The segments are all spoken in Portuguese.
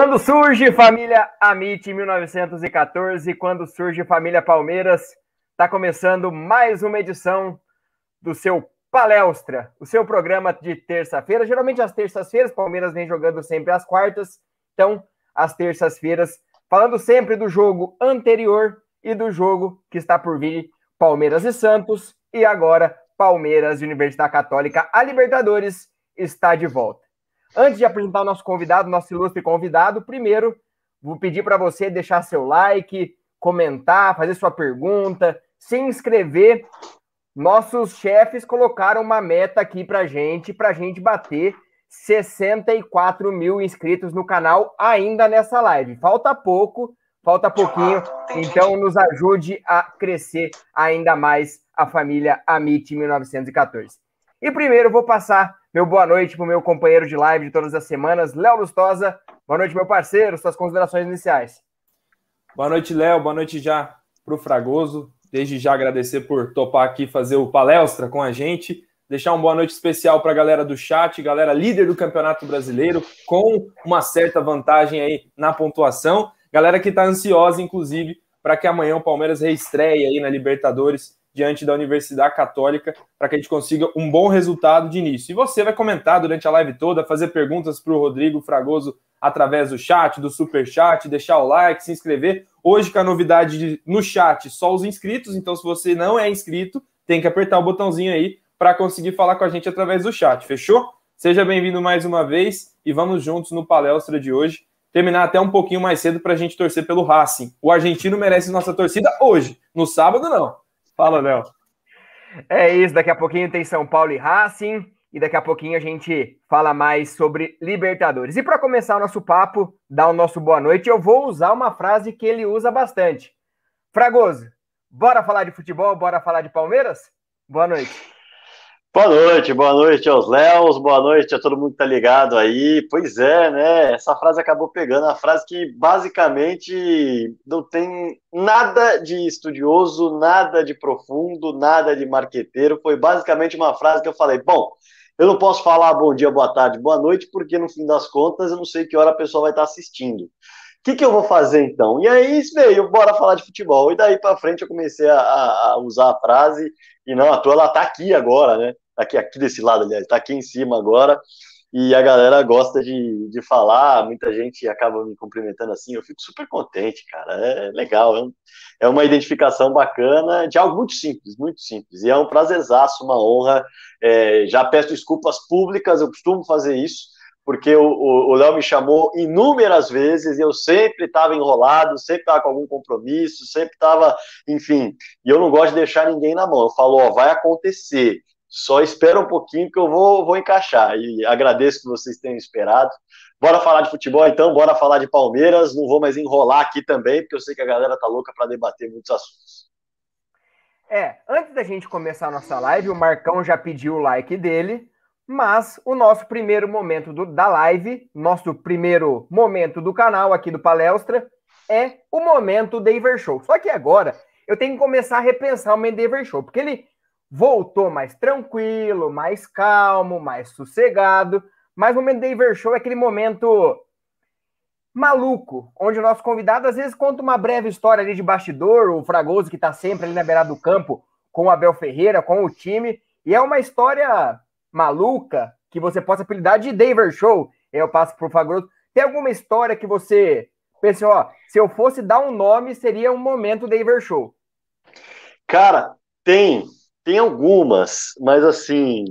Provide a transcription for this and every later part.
Quando surge família Amit 1914, quando surge família Palmeiras, está começando mais uma edição do seu Palestra, o seu programa de terça-feira. Geralmente às terças-feiras, Palmeiras vem jogando sempre às quartas, então às terças-feiras, falando sempre do jogo anterior e do jogo que está por vir, Palmeiras e Santos, e agora Palmeiras e Universidade Católica. A Libertadores está de volta. Antes de apresentar o nosso convidado, nosso ilustre convidado, primeiro vou pedir para você deixar seu like, comentar, fazer sua pergunta, se inscrever. Nossos chefes colocaram uma meta aqui para gente, para gente bater 64 mil inscritos no canal ainda nessa live. Falta pouco, falta pouquinho, então nos ajude a crescer ainda mais a família Amit 1914. E primeiro vou passar meu boa noite para o meu companheiro de live de todas as semanas, Léo Lustosa. Boa noite, meu parceiro, suas considerações iniciais. Boa noite, Léo. Boa noite já para o Fragoso. Desde já agradecer por topar aqui fazer o palestra com a gente. Deixar uma boa noite especial para a galera do chat, galera líder do Campeonato Brasileiro, com uma certa vantagem aí na pontuação. Galera que está ansiosa, inclusive, para que amanhã o Palmeiras reestreie aí na Libertadores diante da Universidade Católica para que a gente consiga um bom resultado de início. E você vai comentar durante a live toda, fazer perguntas para o Rodrigo Fragoso através do chat, do super chat, deixar o like, se inscrever. Hoje com a novidade de, no chat só os inscritos, então se você não é inscrito, tem que apertar o botãozinho aí para conseguir falar com a gente através do chat, fechou? Seja bem-vindo mais uma vez e vamos juntos no palestra de hoje. Terminar até um pouquinho mais cedo para a gente torcer pelo Racing. O argentino merece nossa torcida hoje. No sábado, não. Fala, Léo. É isso, daqui a pouquinho tem São Paulo e Racing, e daqui a pouquinho a gente fala mais sobre Libertadores. E para começar o nosso papo, dar o nosso boa noite, eu vou usar uma frase que ele usa bastante. Fragoso, bora falar de futebol, bora falar de Palmeiras? Boa noite. Boa noite, boa noite aos Léos, boa noite a todo mundo que tá ligado aí. Pois é, né? Essa frase acabou pegando a frase que basicamente não tem nada de estudioso, nada de profundo, nada de marqueteiro. Foi basicamente uma frase que eu falei: bom, eu não posso falar bom dia, boa tarde, boa noite, porque no fim das contas eu não sei que hora a pessoa vai estar assistindo. O que, que eu vou fazer então? E aí veio, bora falar de futebol. E daí para frente eu comecei a, a, usar a frase, e não à toa ela tá aqui agora, né? Aqui, aqui desse lado, aliás, está aqui em cima agora, e a galera gosta de, de falar, muita gente acaba me cumprimentando assim, eu fico super contente, cara, é legal, é, é uma identificação bacana de algo muito simples, muito simples, e é um prazerzaço, uma honra, é, já peço desculpas públicas, eu costumo fazer isso, porque o Léo me chamou inúmeras vezes eu sempre estava enrolado, sempre estava com algum compromisso, sempre estava, enfim, e eu não gosto de deixar ninguém na mão. Eu falo, ó, vai acontecer. Só espera um pouquinho que eu vou, vou encaixar. E agradeço que vocês tenham esperado. Bora falar de futebol então, bora falar de Palmeiras. Não vou mais enrolar aqui também, porque eu sei que a galera tá louca para debater muitos assuntos. É, antes da gente começar a nossa live, o Marcão já pediu o like dele, mas o nosso primeiro momento do, da live, nosso primeiro momento do canal aqui do Palestra, é o momento Daver Show. Só que agora eu tenho que começar a repensar o Mendever Show, porque ele voltou mais tranquilo, mais calmo, mais sossegado. Mas o momento Daver Show é aquele momento maluco, onde o nosso convidado às vezes conta uma breve história ali de bastidor, o Fragoso que está sempre ali na beirada do campo com o Abel Ferreira, com o time, e é uma história maluca que você possa apelidar de Daver Show. Eu passo para o Fragoso Tem alguma história que você pensou, ó, se eu fosse dar um nome, seria um momento Daver Show? Cara, tem, tem algumas, mas assim,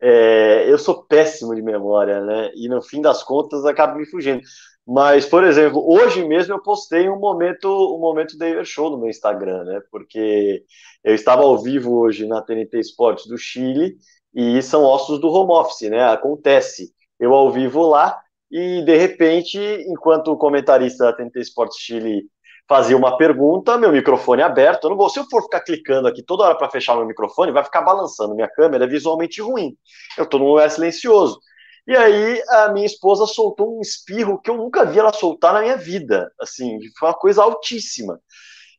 é, eu sou péssimo de memória, né? E no fim das contas acaba me fugindo. Mas, por exemplo, hoje mesmo eu postei um momento, um momento David Show no meu Instagram, né? Porque eu estava ao vivo hoje na TNT Esportes do Chile e são ossos do home office, né? Acontece. Eu ao vivo lá e de repente, enquanto o comentarista da TNT Esportes Chile fazia uma pergunta, meu microfone aberto. Eu não vou, se eu for ficar clicando aqui toda hora para fechar meu microfone, vai ficar balançando. Minha câmera é visualmente ruim. Eu estou num lugar silencioso. E aí a minha esposa soltou um espirro que eu nunca vi ela soltar na minha vida. Assim, foi uma coisa altíssima.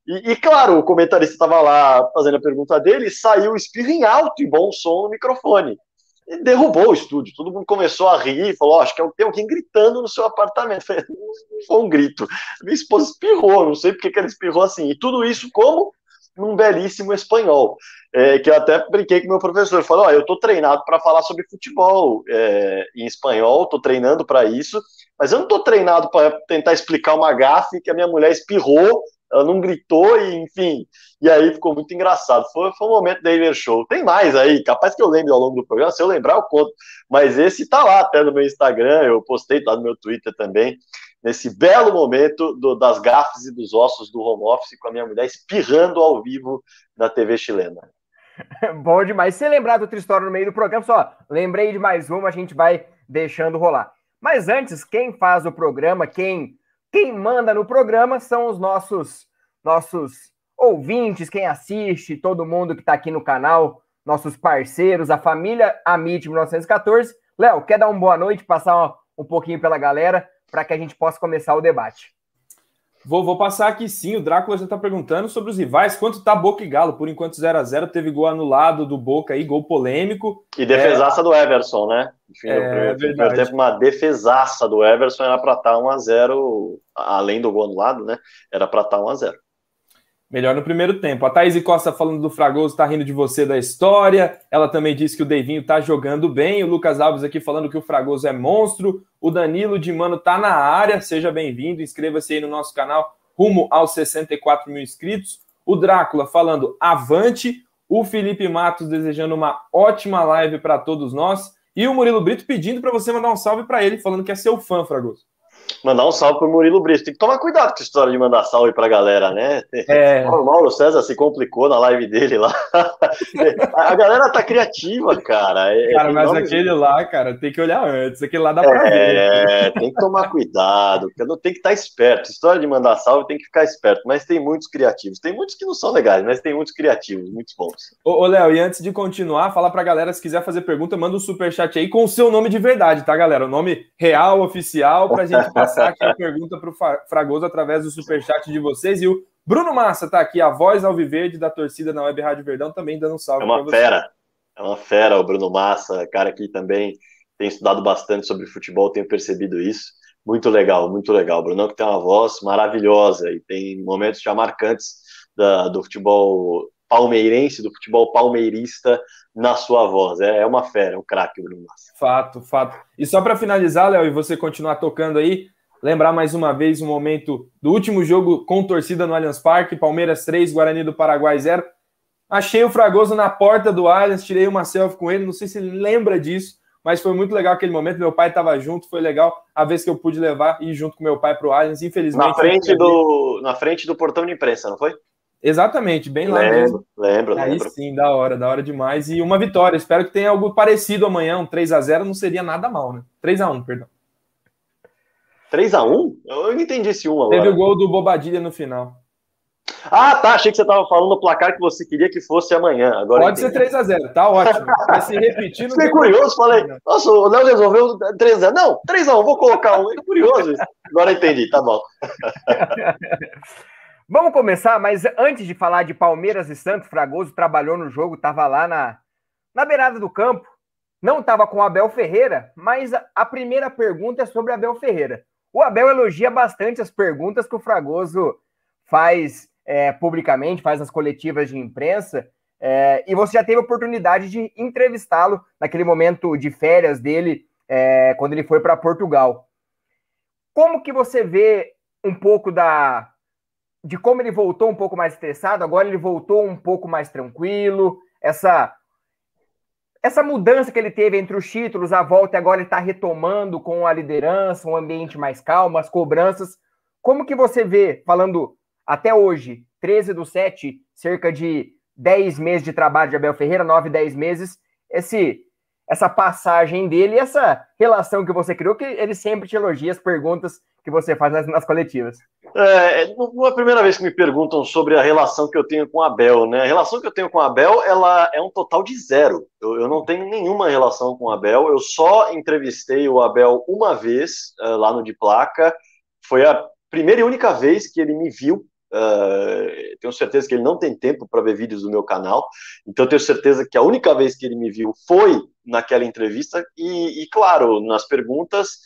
E, e claro, o comentarista estava lá fazendo a pergunta dele, saiu o espirro em alto e bom som no microfone. E derrubou o estúdio. Todo mundo começou a rir e falou: oh, Acho que tem alguém gritando no seu apartamento. Foi um grito. Minha esposa espirrou, não sei porque que ela espirrou assim. E tudo isso como? Num belíssimo espanhol. É, que eu até brinquei com meu professor. Falou: oh, Eu estou treinado para falar sobre futebol é, em espanhol, estou treinando para isso, mas eu não estou treinado para tentar explicar uma gafe que a minha mulher espirrou ela não gritou e, enfim, e aí ficou muito engraçado. Foi, foi um momento da Inner Show. Tem mais aí, capaz que eu lembre ao longo do programa, se eu lembrar eu conto, mas esse tá lá até no meu Instagram, eu postei, tá no meu Twitter também, nesse belo momento do, das gafes e dos ossos do home office com a minha mulher espirrando ao vivo na TV chilena. Bom demais. Se lembrar outra história no meio do programa, só lembrei de mais uma, a gente vai deixando rolar. Mas antes, quem faz o programa, quem quem manda no programa são os nossos nossos ouvintes, quem assiste, todo mundo que está aqui no canal, nossos parceiros, a família Amit 1914. Léo, quer dar uma boa noite, passar um pouquinho pela galera para que a gente possa começar o debate? Vou, vou passar aqui sim. O Drácula já está perguntando sobre os rivais. Quanto tá Boca e Galo? Por enquanto 0 a 0 Teve gol anulado do Boca aí, gol polêmico. E defesaça é... do Everson, né? Enfim, é, no primeiro, tempo, uma defesaça do Everson era para estar 1 a 0 além do gol anulado, né? Era para estar 1 a 0 Melhor no primeiro tempo. A Thaís Costa falando do Fragoso, tá rindo de você da história. Ela também disse que o Devinho tá jogando bem. O Lucas Alves aqui falando que o Fragoso é monstro. O Danilo de Mano tá na área. Seja bem-vindo. Inscreva-se aí no nosso canal, rumo aos 64 mil inscritos. O Drácula falando avante. O Felipe Matos desejando uma ótima live para todos nós. E o Murilo Brito pedindo para você mandar um salve para ele, falando que é seu fã, Fragoso. Mandar um salve pro Murilo Brito. Tem que tomar cuidado com a história de mandar salve pra galera, né? É. O Mauro César se complicou na live dele lá. a galera tá criativa, cara. É, cara, mas aquele lá, cara, tem que olhar antes. Aquele lá dá pra é, ver. É, tem que tomar cuidado. Tem que estar tá esperto. História de mandar salve tem que ficar esperto. Mas tem muitos criativos. Tem muitos que não são legais, mas tem muitos criativos, muitos bons. Ô, ô Léo, e antes de continuar, fala pra galera, se quiser fazer pergunta, manda um superchat aí com o seu nome de verdade, tá, galera? O nome real, oficial, pra gente passar aqui a pergunta para o Fragoso através do superchat de vocês. E o Bruno Massa está aqui, a voz alviverde da torcida na Web Rádio Verdão, também dando um salve. É uma fera, é uma fera o Bruno Massa, cara que também tem estudado bastante sobre futebol, tenho percebido isso. Muito legal, muito legal. O Bruno que tem uma voz maravilhosa e tem momentos já marcantes da, do futebol palmeirense, do futebol palmeirista na sua voz. É, é uma fera, é um craque, Bruno Massa. Fato, fato. E só para finalizar, Léo, e você continuar tocando aí, Lembrar mais uma vez o momento do último jogo com torcida no Allianz Parque, Palmeiras 3, Guarani do Paraguai 0. Achei o Fragoso na porta do Allianz, tirei uma selfie com ele, não sei se ele lembra disso, mas foi muito legal aquele momento. Meu pai estava junto, foi legal a vez que eu pude levar e ir junto com meu pai para o Allianz. Infelizmente. Na frente, do, na frente do portão de imprensa, não foi? Exatamente, bem lá lembro, mesmo. Lembro, Aí lembro. sim, da hora, da hora demais. E uma vitória. Espero que tenha algo parecido amanhã. Um 3 a 0 não seria nada mal, né? 3 a 1 perdão. 3x1? Eu não entendi esse 1 agora. Teve o gol do Bobadilha no final. Ah, tá. Achei que você estava falando o placar que você queria que fosse amanhã. Agora Pode ser 3x0, tá ótimo. Vai se repetir. Fiquei curioso, falei, nossa, o Léo resolveu 3x0. Não, 3x1, vou colocar um. É curioso isso. Agora entendi, tá bom. Vamos começar, mas antes de falar de Palmeiras e Santos, Fragoso trabalhou no jogo, estava lá na, na beirada do campo. Não estava com o Abel Ferreira, mas a primeira pergunta é sobre Abel Ferreira. O Abel elogia bastante as perguntas que o Fragoso faz é, publicamente, faz nas coletivas de imprensa, é, e você já teve a oportunidade de entrevistá-lo naquele momento de férias dele, é, quando ele foi para Portugal. como que você vê um pouco da de como ele voltou um pouco mais estressado, agora ele voltou um pouco mais tranquilo, essa essa mudança que ele teve entre os títulos, a volta e agora ele está retomando com a liderança, um ambiente mais calmo, as cobranças. Como que você vê, falando até hoje, 13 do 7, cerca de 10 meses de trabalho de Abel Ferreira, 9, 10 meses, esse essa passagem dele essa relação que você criou, que ele sempre te elogia as perguntas que você faz nas, nas coletivas. É, não é a primeira vez que me perguntam sobre a relação que eu tenho com a Abel, né? A relação que eu tenho com a Abel, ela é um total de zero. Eu, eu não tenho nenhuma relação com a Abel. Eu só entrevistei o Abel uma vez uh, lá no de placa. Foi a primeira e única vez que ele me viu. Uh, tenho certeza que ele não tem tempo para ver vídeos do meu canal, então tenho certeza que a única vez que ele me viu foi naquela entrevista. E, e claro, nas perguntas,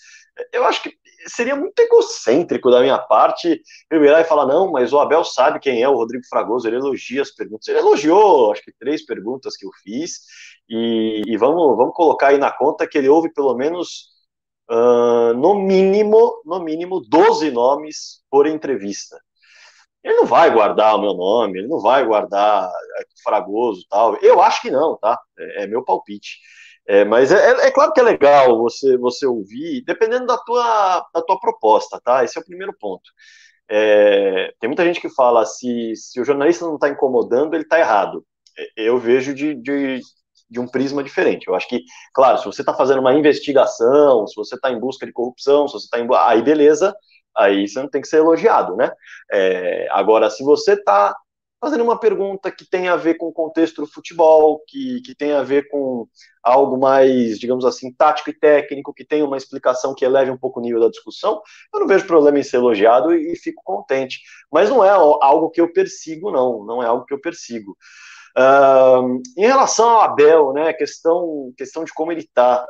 eu acho que seria muito egocêntrico da minha parte eu virar e falar, não, mas o Abel sabe quem é o Rodrigo Fragoso, ele elogia as perguntas. Ele elogiou, acho que três perguntas que eu fiz, e, e vamos, vamos colocar aí na conta que ele ouve pelo menos, uh, no mínimo, no mínimo, 12 nomes por entrevista. Ele não vai guardar o meu nome, ele não vai guardar Fragoso tal. Eu acho que não, tá? é, é meu palpite. É, mas é, é, é, claro que é legal você, você ouvir, dependendo da tua, da tua proposta, tá? Esse é o primeiro ponto. É, tem muita gente que fala se, se o jornalista não está incomodando, ele está errado. É, eu vejo de, de, de, um prisma diferente. Eu acho que, claro, se você está fazendo uma investigação, se você está em busca de corrupção, se você está em. Aí beleza, aí você não tem que ser elogiado, né? É, agora, se você está fazendo uma pergunta que tem a ver com o contexto do futebol, que, que tem a ver com algo mais, digamos assim, tático e técnico, que tem uma explicação que eleve um pouco o nível da discussão, eu não vejo problema em ser elogiado e, e fico contente. Mas não é algo que eu persigo, não, não é algo que eu persigo. Uh, em relação ao Abel, né, questão, questão de como ele está,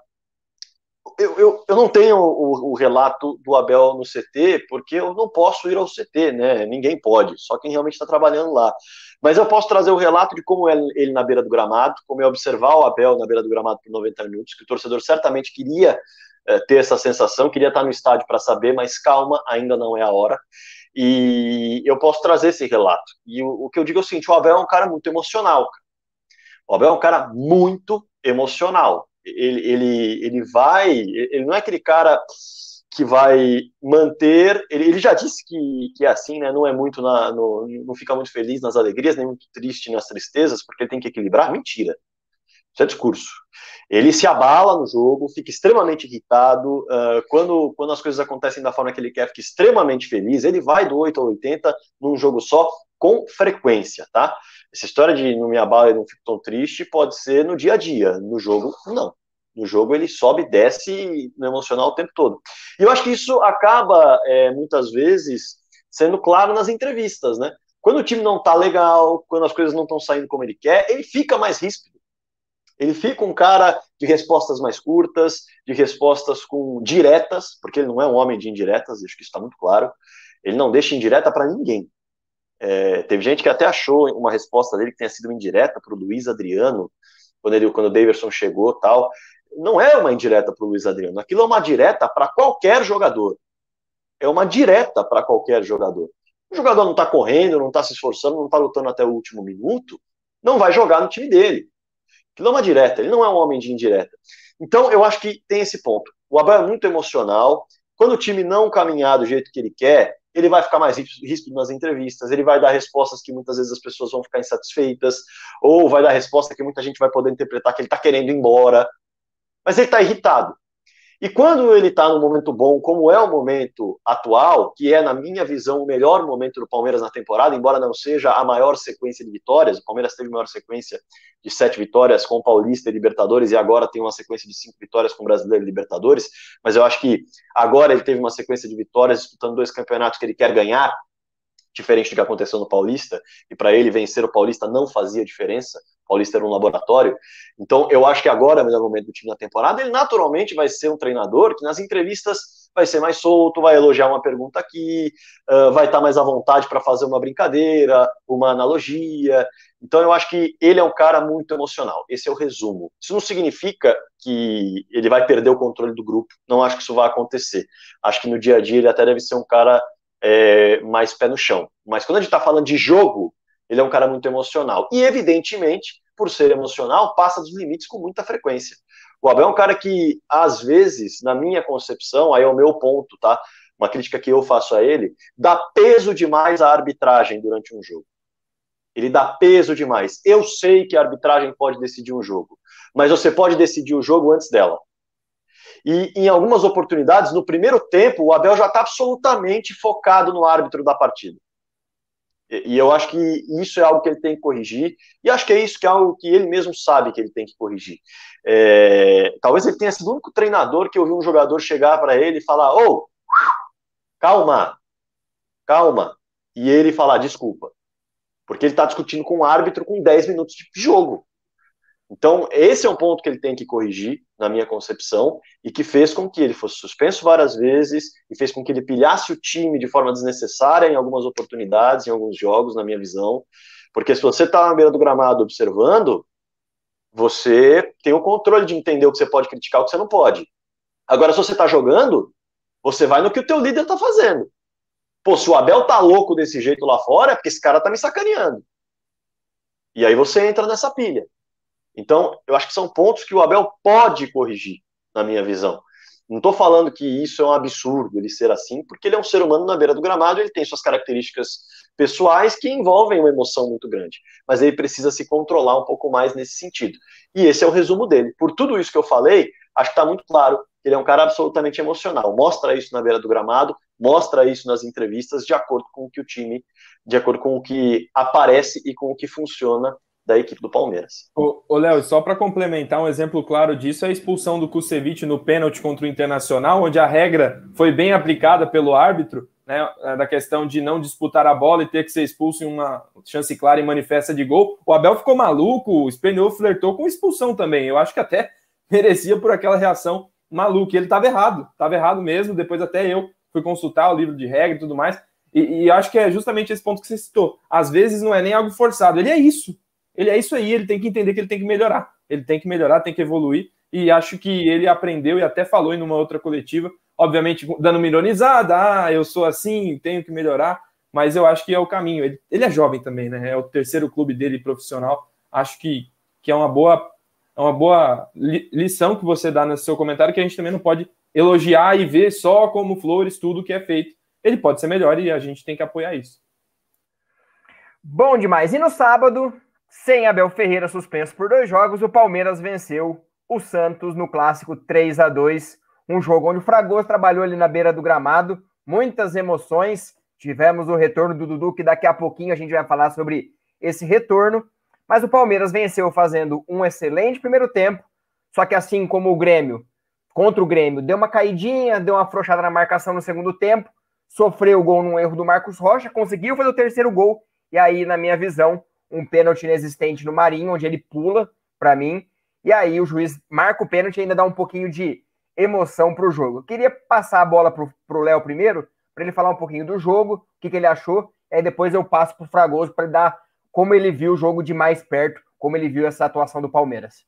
eu, eu, eu, não tenho o, o, relato do Abel no CT, porque eu não posso ir ao CT, né? Ninguém pode, só quem realmente está trabalhando lá. Mas eu posso trazer o relato de como é ele na beira do gramado, como é observar o Abel na beira do gramado por 90 minutos, que o torcedor certamente queria é, ter essa sensação, queria estar no estádio para saber, mas calma, ainda não é a hora. E eu posso trazer esse relato. E o, o que eu digo é o seguinte: o Abel é um cara muito emocional. O Abel é um cara muito emocional ele, ele, ele vai, ele não é aquele cara que vai manter, ele, ele já disse que, que é assim, né, não é muito, na, no, não fica muito feliz nas alegrias, nem muito triste nas tristezas, porque ele tem que equilibrar, mentira, isso é discurso. Ele se abala no jogo, fica extremamente irritado, uh, quando, quando as coisas acontecem da forma que ele quer, fica extremamente feliz, ele vai do 8 ao 80 num jogo só, com frequência, tá? Essa história de não me abala e não fico tão triste pode ser no dia a dia, no jogo, não. No jogo ele sobe e desce no emocional o tempo todo. E eu acho que isso acaba, é, muitas vezes, sendo claro nas entrevistas, né? Quando o time não tá legal, quando as coisas não estão saindo como ele quer, ele fica mais ríspido. Ele fica um cara de respostas mais curtas, de respostas com diretas, porque ele não é um homem de indiretas, acho que isso está muito claro. Ele não deixa indireta para ninguém. É, teve gente que até achou uma resposta dele que tenha sido indireta para o Luiz Adriano, quando, ele, quando o Daverson chegou tal. Não é uma indireta para o Luiz Adriano, aquilo é uma direta para qualquer jogador. É uma direta para qualquer jogador. O jogador não está correndo, não está se esforçando, não está lutando até o último minuto, não vai jogar no time dele. Aquilo é uma direta, ele não é um homem de indireta. Então, eu acho que tem esse ponto. O Abel é muito emocional. Quando o time não caminhar do jeito que ele quer, ele vai ficar mais ríspido nas entrevistas, ele vai dar respostas que muitas vezes as pessoas vão ficar insatisfeitas, ou vai dar resposta que muita gente vai poder interpretar que ele está querendo ir embora, mas ele está irritado. E quando ele está no momento bom, como é o momento atual, que é, na minha visão, o melhor momento do Palmeiras na temporada, embora não seja a maior sequência de vitórias, o Palmeiras teve a maior sequência de sete vitórias com o Paulista e Libertadores, e agora tem uma sequência de cinco vitórias com o Brasileiro e Libertadores, mas eu acho que agora ele teve uma sequência de vitórias disputando dois campeonatos que ele quer ganhar, diferente do que aconteceu no Paulista, e para ele vencer o Paulista não fazia diferença, o Paulista era um laboratório. Então, eu acho que agora é o melhor momento do time na temporada. Ele naturalmente vai ser um treinador que nas entrevistas vai ser mais solto, vai elogiar uma pergunta aqui, uh, vai estar mais à vontade para fazer uma brincadeira, uma analogia. Então, eu acho que ele é um cara muito emocional. Esse é o resumo. Isso não significa que ele vai perder o controle do grupo. Não acho que isso vai acontecer. Acho que no dia a dia ele até deve ser um cara é, mais pé no chão. Mas quando a gente está falando de jogo, ele é um cara muito emocional. E, evidentemente, por ser emocional, passa dos limites com muita frequência. O Abel é um cara que, às vezes, na minha concepção, aí é o meu ponto, tá? Uma crítica que eu faço a ele, dá peso demais à arbitragem durante um jogo. Ele dá peso demais. Eu sei que a arbitragem pode decidir um jogo, mas você pode decidir o jogo antes dela. E em algumas oportunidades, no primeiro tempo, o Abel já está absolutamente focado no árbitro da partida. E, e eu acho que isso é algo que ele tem que corrigir, e acho que é isso que é algo que ele mesmo sabe que ele tem que corrigir. É, talvez ele tenha sido o único treinador que eu vi um jogador chegar para ele e falar: Ô, oh, calma, calma. E ele falar: desculpa. Porque ele está discutindo com o árbitro com 10 minutos de jogo. Então, esse é um ponto que ele tem que corrigir, na minha concepção, e que fez com que ele fosse suspenso várias vezes, e fez com que ele pilhasse o time de forma desnecessária em algumas oportunidades, em alguns jogos, na minha visão. Porque se você está na beira do gramado observando, você tem o controle de entender o que você pode criticar o que você não pode. Agora, se você está jogando, você vai no que o teu líder está fazendo. Pô, se o Abel tá louco desse jeito lá fora, é porque esse cara tá me sacaneando. E aí você entra nessa pilha. Então, eu acho que são pontos que o Abel pode corrigir, na minha visão. Não estou falando que isso é um absurdo ele ser assim, porque ele é um ser humano na beira do gramado, ele tem suas características pessoais que envolvem uma emoção muito grande. Mas ele precisa se controlar um pouco mais nesse sentido. E esse é o resumo dele. Por tudo isso que eu falei, acho que está muito claro que ele é um cara absolutamente emocional. Mostra isso na beira do gramado, mostra isso nas entrevistas, de acordo com o que o time, de acordo com o que aparece e com o que funciona da equipe do Palmeiras. Ô, Léo, só para complementar, um exemplo claro disso é a expulsão do Kusevich no pênalti contra o Internacional, onde a regra foi bem aplicada pelo árbitro, né, da questão de não disputar a bola e ter que ser expulso em uma chance clara e manifesta de gol. O Abel ficou maluco, o Spaniel flertou com expulsão também. Eu acho que até merecia por aquela reação maluca. Ele estava errado, estava errado mesmo. Depois até eu fui consultar o livro de regra e tudo mais. E, e acho que é justamente esse ponto que você citou. Às vezes não é nem algo forçado, ele é isso ele é isso aí, ele tem que entender que ele tem que melhorar. Ele tem que melhorar, tem que evoluir. E acho que ele aprendeu e até falou em uma outra coletiva, obviamente dando uma ironizada, ah, eu sou assim, tenho que melhorar, mas eu acho que é o caminho. Ele, ele é jovem também, né? É o terceiro clube dele profissional. Acho que, que é uma boa, é uma boa lição que você dá no seu comentário, que a gente também não pode elogiar e ver só como flores tudo que é feito. Ele pode ser melhor e a gente tem que apoiar isso. Bom demais. E no sábado, sem Abel Ferreira suspenso por dois jogos, o Palmeiras venceu o Santos no clássico 3 a 2 um jogo onde o Fragoso trabalhou ali na beira do gramado, muitas emoções. Tivemos o retorno do Dudu, que daqui a pouquinho a gente vai falar sobre esse retorno. Mas o Palmeiras venceu fazendo um excelente primeiro tempo. Só que assim como o Grêmio, contra o Grêmio, deu uma caidinha, deu uma afrouxada na marcação no segundo tempo, sofreu o gol num erro do Marcos Rocha, conseguiu fazer o terceiro gol. E aí, na minha visão, um pênalti inexistente no Marinho, onde ele pula para mim, e aí o juiz marca o pênalti e ainda dá um pouquinho de emoção para o jogo. Eu queria passar a bola para o Léo primeiro, para ele falar um pouquinho do jogo, o que, que ele achou, e aí depois eu passo para o Fragoso para dar como ele viu o jogo de mais perto, como ele viu essa atuação do Palmeiras.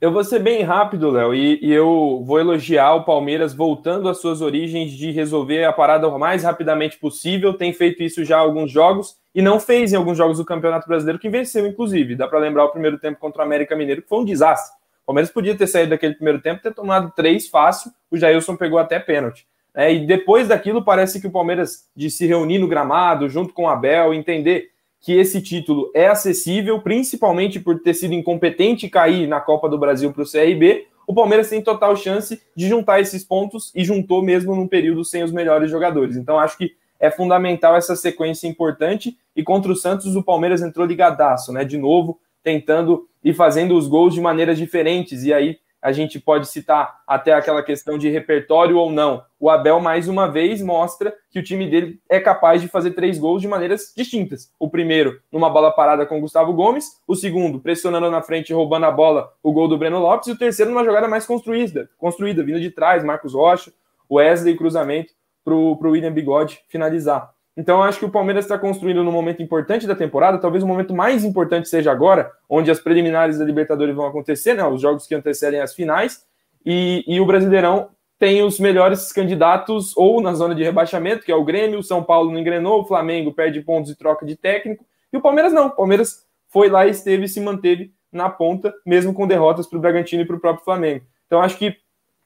Eu vou ser bem rápido, Léo, e, e, eu vou elogiar o Palmeiras voltando às suas origens de resolver a parada o mais rapidamente possível. Tem feito isso já há alguns jogos e não fez em alguns jogos do Campeonato Brasileiro, que venceu, inclusive. Dá para lembrar o primeiro tempo contra o América Mineiro, que foi um desastre. O Palmeiras podia ter saído daquele primeiro tempo ter tomado três fácil. O Jailson pegou até pênalti. É, e depois daquilo, parece que o Palmeiras, de se reunir no gramado, junto com o Abel, entender que esse título é acessível, principalmente por ter sido incompetente e cair na Copa do Brasil para o CRB, o Palmeiras tem total chance de juntar esses pontos e juntou mesmo num período sem os melhores jogadores. Então acho que é fundamental essa sequência importante e contra o Santos o Palmeiras entrou ligadaço, né? De novo, tentando e fazendo os gols de maneiras diferentes e aí a gente pode citar até aquela questão de repertório ou não. O Abel, mais uma vez, mostra que o time dele é capaz de fazer três gols de maneiras distintas. O primeiro, numa bola parada com o Gustavo Gomes. O segundo, pressionando na frente, roubando a bola, o gol do Breno Lopes. E o terceiro, numa jogada mais construída, construída vindo de trás, Marcos Rocha, Wesley, cruzamento para o William Bigode finalizar. Então, eu acho que o Palmeiras está construindo num momento importante da temporada, talvez o momento mais importante seja agora, onde as preliminares da Libertadores vão acontecer, né, os jogos que antecedem as finais, e, e o Brasileirão tem os melhores candidatos ou na zona de rebaixamento, que é o Grêmio, o São Paulo não engrenou, o Flamengo perde pontos e troca de técnico, e o Palmeiras não. O Palmeiras foi lá, esteve e se manteve na ponta, mesmo com derrotas para o Bragantino e para o próprio Flamengo. Então, acho que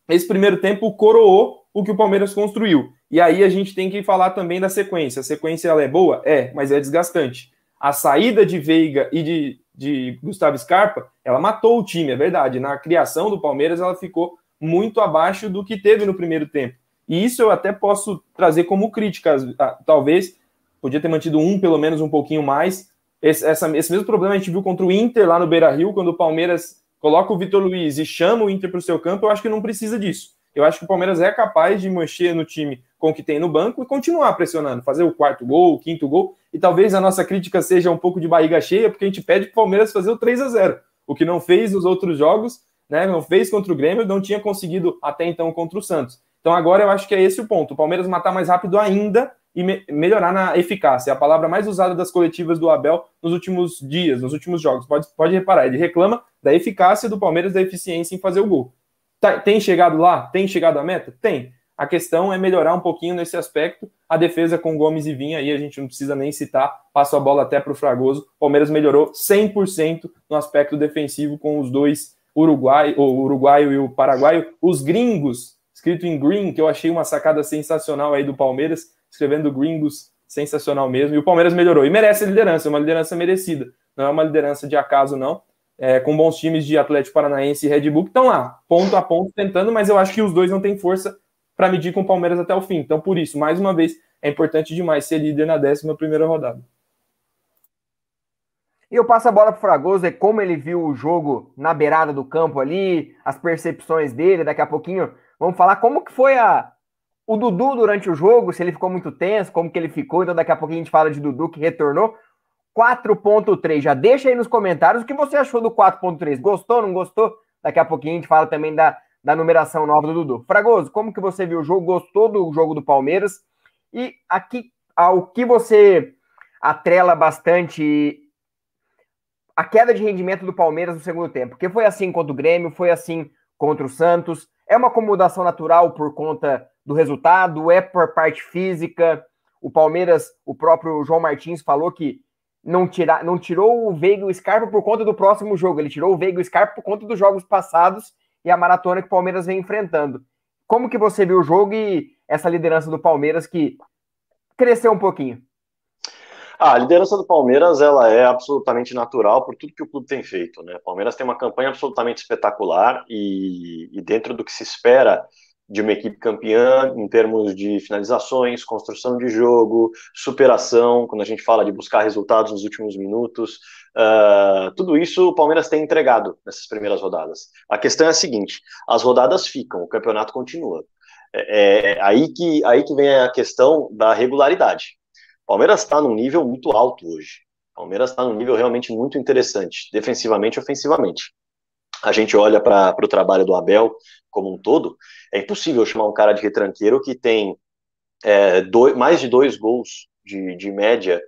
esse primeiro tempo coroou o que o Palmeiras construiu. E aí a gente tem que falar também da sequência. A sequência ela é boa? É, mas é desgastante. A saída de Veiga e de, de Gustavo Scarpa, ela matou o time, é verdade. Na criação do Palmeiras, ela ficou muito abaixo do que teve no primeiro tempo. E isso eu até posso trazer como crítica. Talvez podia ter mantido um, pelo menos um pouquinho mais. Esse, essa, esse mesmo problema a gente viu contra o Inter lá no Beira Rio, quando o Palmeiras coloca o Vitor Luiz e chama o Inter para o seu campo. Eu acho que não precisa disso. Eu acho que o Palmeiras é capaz de mexer no time com o que tem no banco e continuar pressionando, fazer o quarto gol, o quinto gol. E talvez a nossa crítica seja um pouco de barriga cheia, porque a gente pede para o Palmeiras fazer o 3 a 0 o que não fez nos outros jogos, né? Não fez contra o Grêmio, não tinha conseguido até então contra o Santos. Então agora eu acho que é esse o ponto. O Palmeiras matar mais rápido ainda e me melhorar na eficácia. É a palavra mais usada das coletivas do Abel nos últimos dias, nos últimos jogos. Pode, pode reparar, ele reclama da eficácia do Palmeiras, da eficiência em fazer o gol. Tá, tem chegado lá? Tem chegado à meta? Tem. A questão é melhorar um pouquinho nesse aspecto. A defesa com Gomes e Vinha, aí a gente não precisa nem citar, passa a bola até para o Fragoso. Palmeiras melhorou 100% no aspecto defensivo com os dois Uruguai, o uruguaio e o paraguaio, os gringos, escrito em green, que eu achei uma sacada sensacional aí do Palmeiras, escrevendo gringos, sensacional mesmo. E o Palmeiras melhorou e merece a liderança, é uma liderança merecida. Não é uma liderança de acaso, não. É, com bons times de Atlético Paranaense e Red Bull que estão lá, ponto a ponto, tentando, mas eu acho que os dois não têm força para medir com o Palmeiras até o fim. Então, por isso, mais uma vez, é importante demais ser líder na 11 rodada. E eu passo a bola para o Fragoso, é como ele viu o jogo na beirada do campo ali, as percepções dele, daqui a pouquinho vamos falar como que foi a, o Dudu durante o jogo, se ele ficou muito tenso, como que ele ficou, então daqui a pouquinho a gente fala de Dudu que retornou. 4.3, já deixa aí nos comentários o que você achou do 4.3, gostou, não gostou? Daqui a pouquinho a gente fala também da, da numeração nova do Dudu. Fragoso, como que você viu o jogo? Gostou do jogo do Palmeiras? E aqui, ao que você atrela bastante a queda de rendimento do Palmeiras no segundo tempo? Porque foi assim contra o Grêmio, foi assim contra o Santos. É uma acomodação natural por conta do resultado? É por parte física? O Palmeiras, o próprio João Martins falou que não, tira, não tirou o Veiga e o Scarpa por conta do próximo jogo, ele tirou o Veiga e o Scarpa por conta dos jogos passados e a maratona que o Palmeiras vem enfrentando. Como que você viu o jogo e essa liderança do Palmeiras que cresceu um pouquinho? Ah, a liderança do Palmeiras ela é absolutamente natural por tudo que o clube tem feito. Né? O Palmeiras tem uma campanha absolutamente espetacular e, e dentro do que se espera de uma equipe campeã em termos de finalizações, construção de jogo, superação, quando a gente fala de buscar resultados nos últimos minutos, uh, tudo isso o Palmeiras tem entregado nessas primeiras rodadas. A questão é a seguinte: as rodadas ficam, o campeonato continua. É, é aí, que, aí que vem a questão da regularidade. O Palmeiras está num nível muito alto hoje. O Palmeiras está num nível realmente muito interessante, defensivamente e ofensivamente. A gente olha para o trabalho do Abel, como um todo, é impossível chamar um cara de retranqueiro que tem é, dois, mais de dois gols de, de média.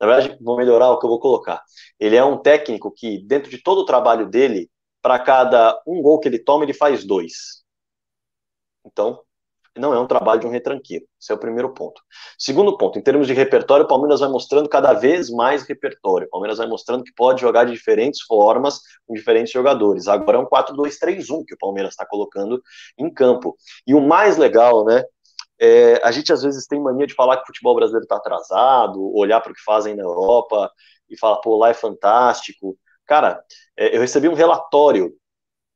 Na verdade, vou melhorar o que eu vou colocar. Ele é um técnico que, dentro de todo o trabalho dele, para cada um gol que ele toma, ele faz dois. Então, não é um trabalho de um retranqueiro. Esse é o primeiro ponto. Segundo ponto, em termos de repertório, o Palmeiras vai mostrando cada vez mais repertório. O Palmeiras vai mostrando que pode jogar de diferentes formas com diferentes jogadores. Agora é um 4-2-3-1 que o Palmeiras está colocando em campo. E o mais legal, né? É, a gente às vezes tem mania de falar que o futebol brasileiro está atrasado, olhar para o que fazem na Europa e falar, pô, lá é fantástico. Cara, é, eu recebi um relatório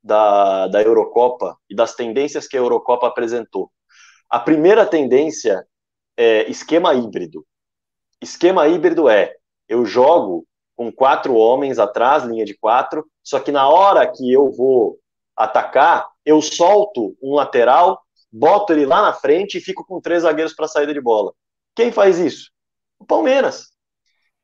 da, da Eurocopa e das tendências que a Eurocopa apresentou. A primeira tendência é esquema híbrido. Esquema híbrido é eu jogo com quatro homens atrás, linha de quatro, só que na hora que eu vou atacar, eu solto um lateral, boto ele lá na frente e fico com três zagueiros para saída de bola. Quem faz isso? O Palmeiras.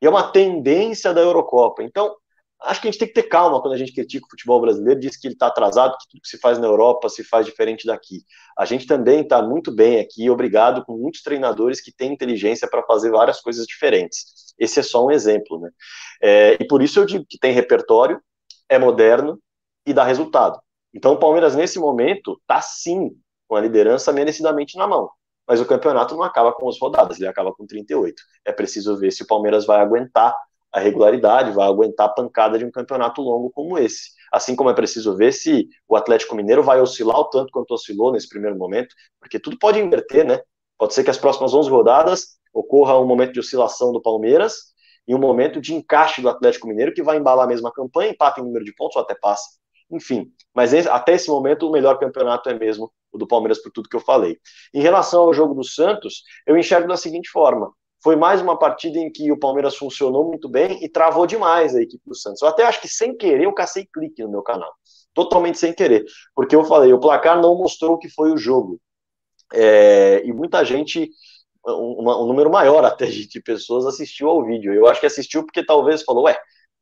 E é uma tendência da Eurocopa. Então, acho que a gente tem que ter calma quando a gente critica o futebol brasileiro, diz que ele está atrasado, que tudo que se faz na Europa se faz diferente daqui. A gente também está muito bem aqui, obrigado com muitos treinadores que têm inteligência para fazer várias coisas diferentes. Esse é só um exemplo, né? É, e por isso eu digo que tem repertório, é moderno e dá resultado. Então o Palmeiras, nesse momento, está sim com a liderança merecidamente na mão. Mas o campeonato não acaba com as rodadas, ele acaba com 38. É preciso ver se o Palmeiras vai aguentar a regularidade, vai aguentar a pancada de um campeonato longo como esse. Assim como é preciso ver se o Atlético Mineiro vai oscilar o tanto quanto oscilou nesse primeiro momento, porque tudo pode inverter, né? Pode ser que as próximas 11 rodadas ocorra um momento de oscilação do Palmeiras e um momento de encaixe do Atlético Mineiro que vai embalar a mesma campanha, empata em número de pontos ou até passa. Enfim, mas até esse momento o melhor campeonato é mesmo o do Palmeiras por tudo que eu falei. Em relação ao jogo do Santos, eu enxergo da seguinte forma: foi mais uma partida em que o Palmeiras funcionou muito bem e travou demais a equipe do Santos. Eu até acho que sem querer eu cacei clique no meu canal. Totalmente sem querer. Porque eu falei, o placar não mostrou o que foi o jogo. É, e muita gente, um, um, número maior até de pessoas assistiu ao vídeo. Eu acho que assistiu porque talvez falou, ué,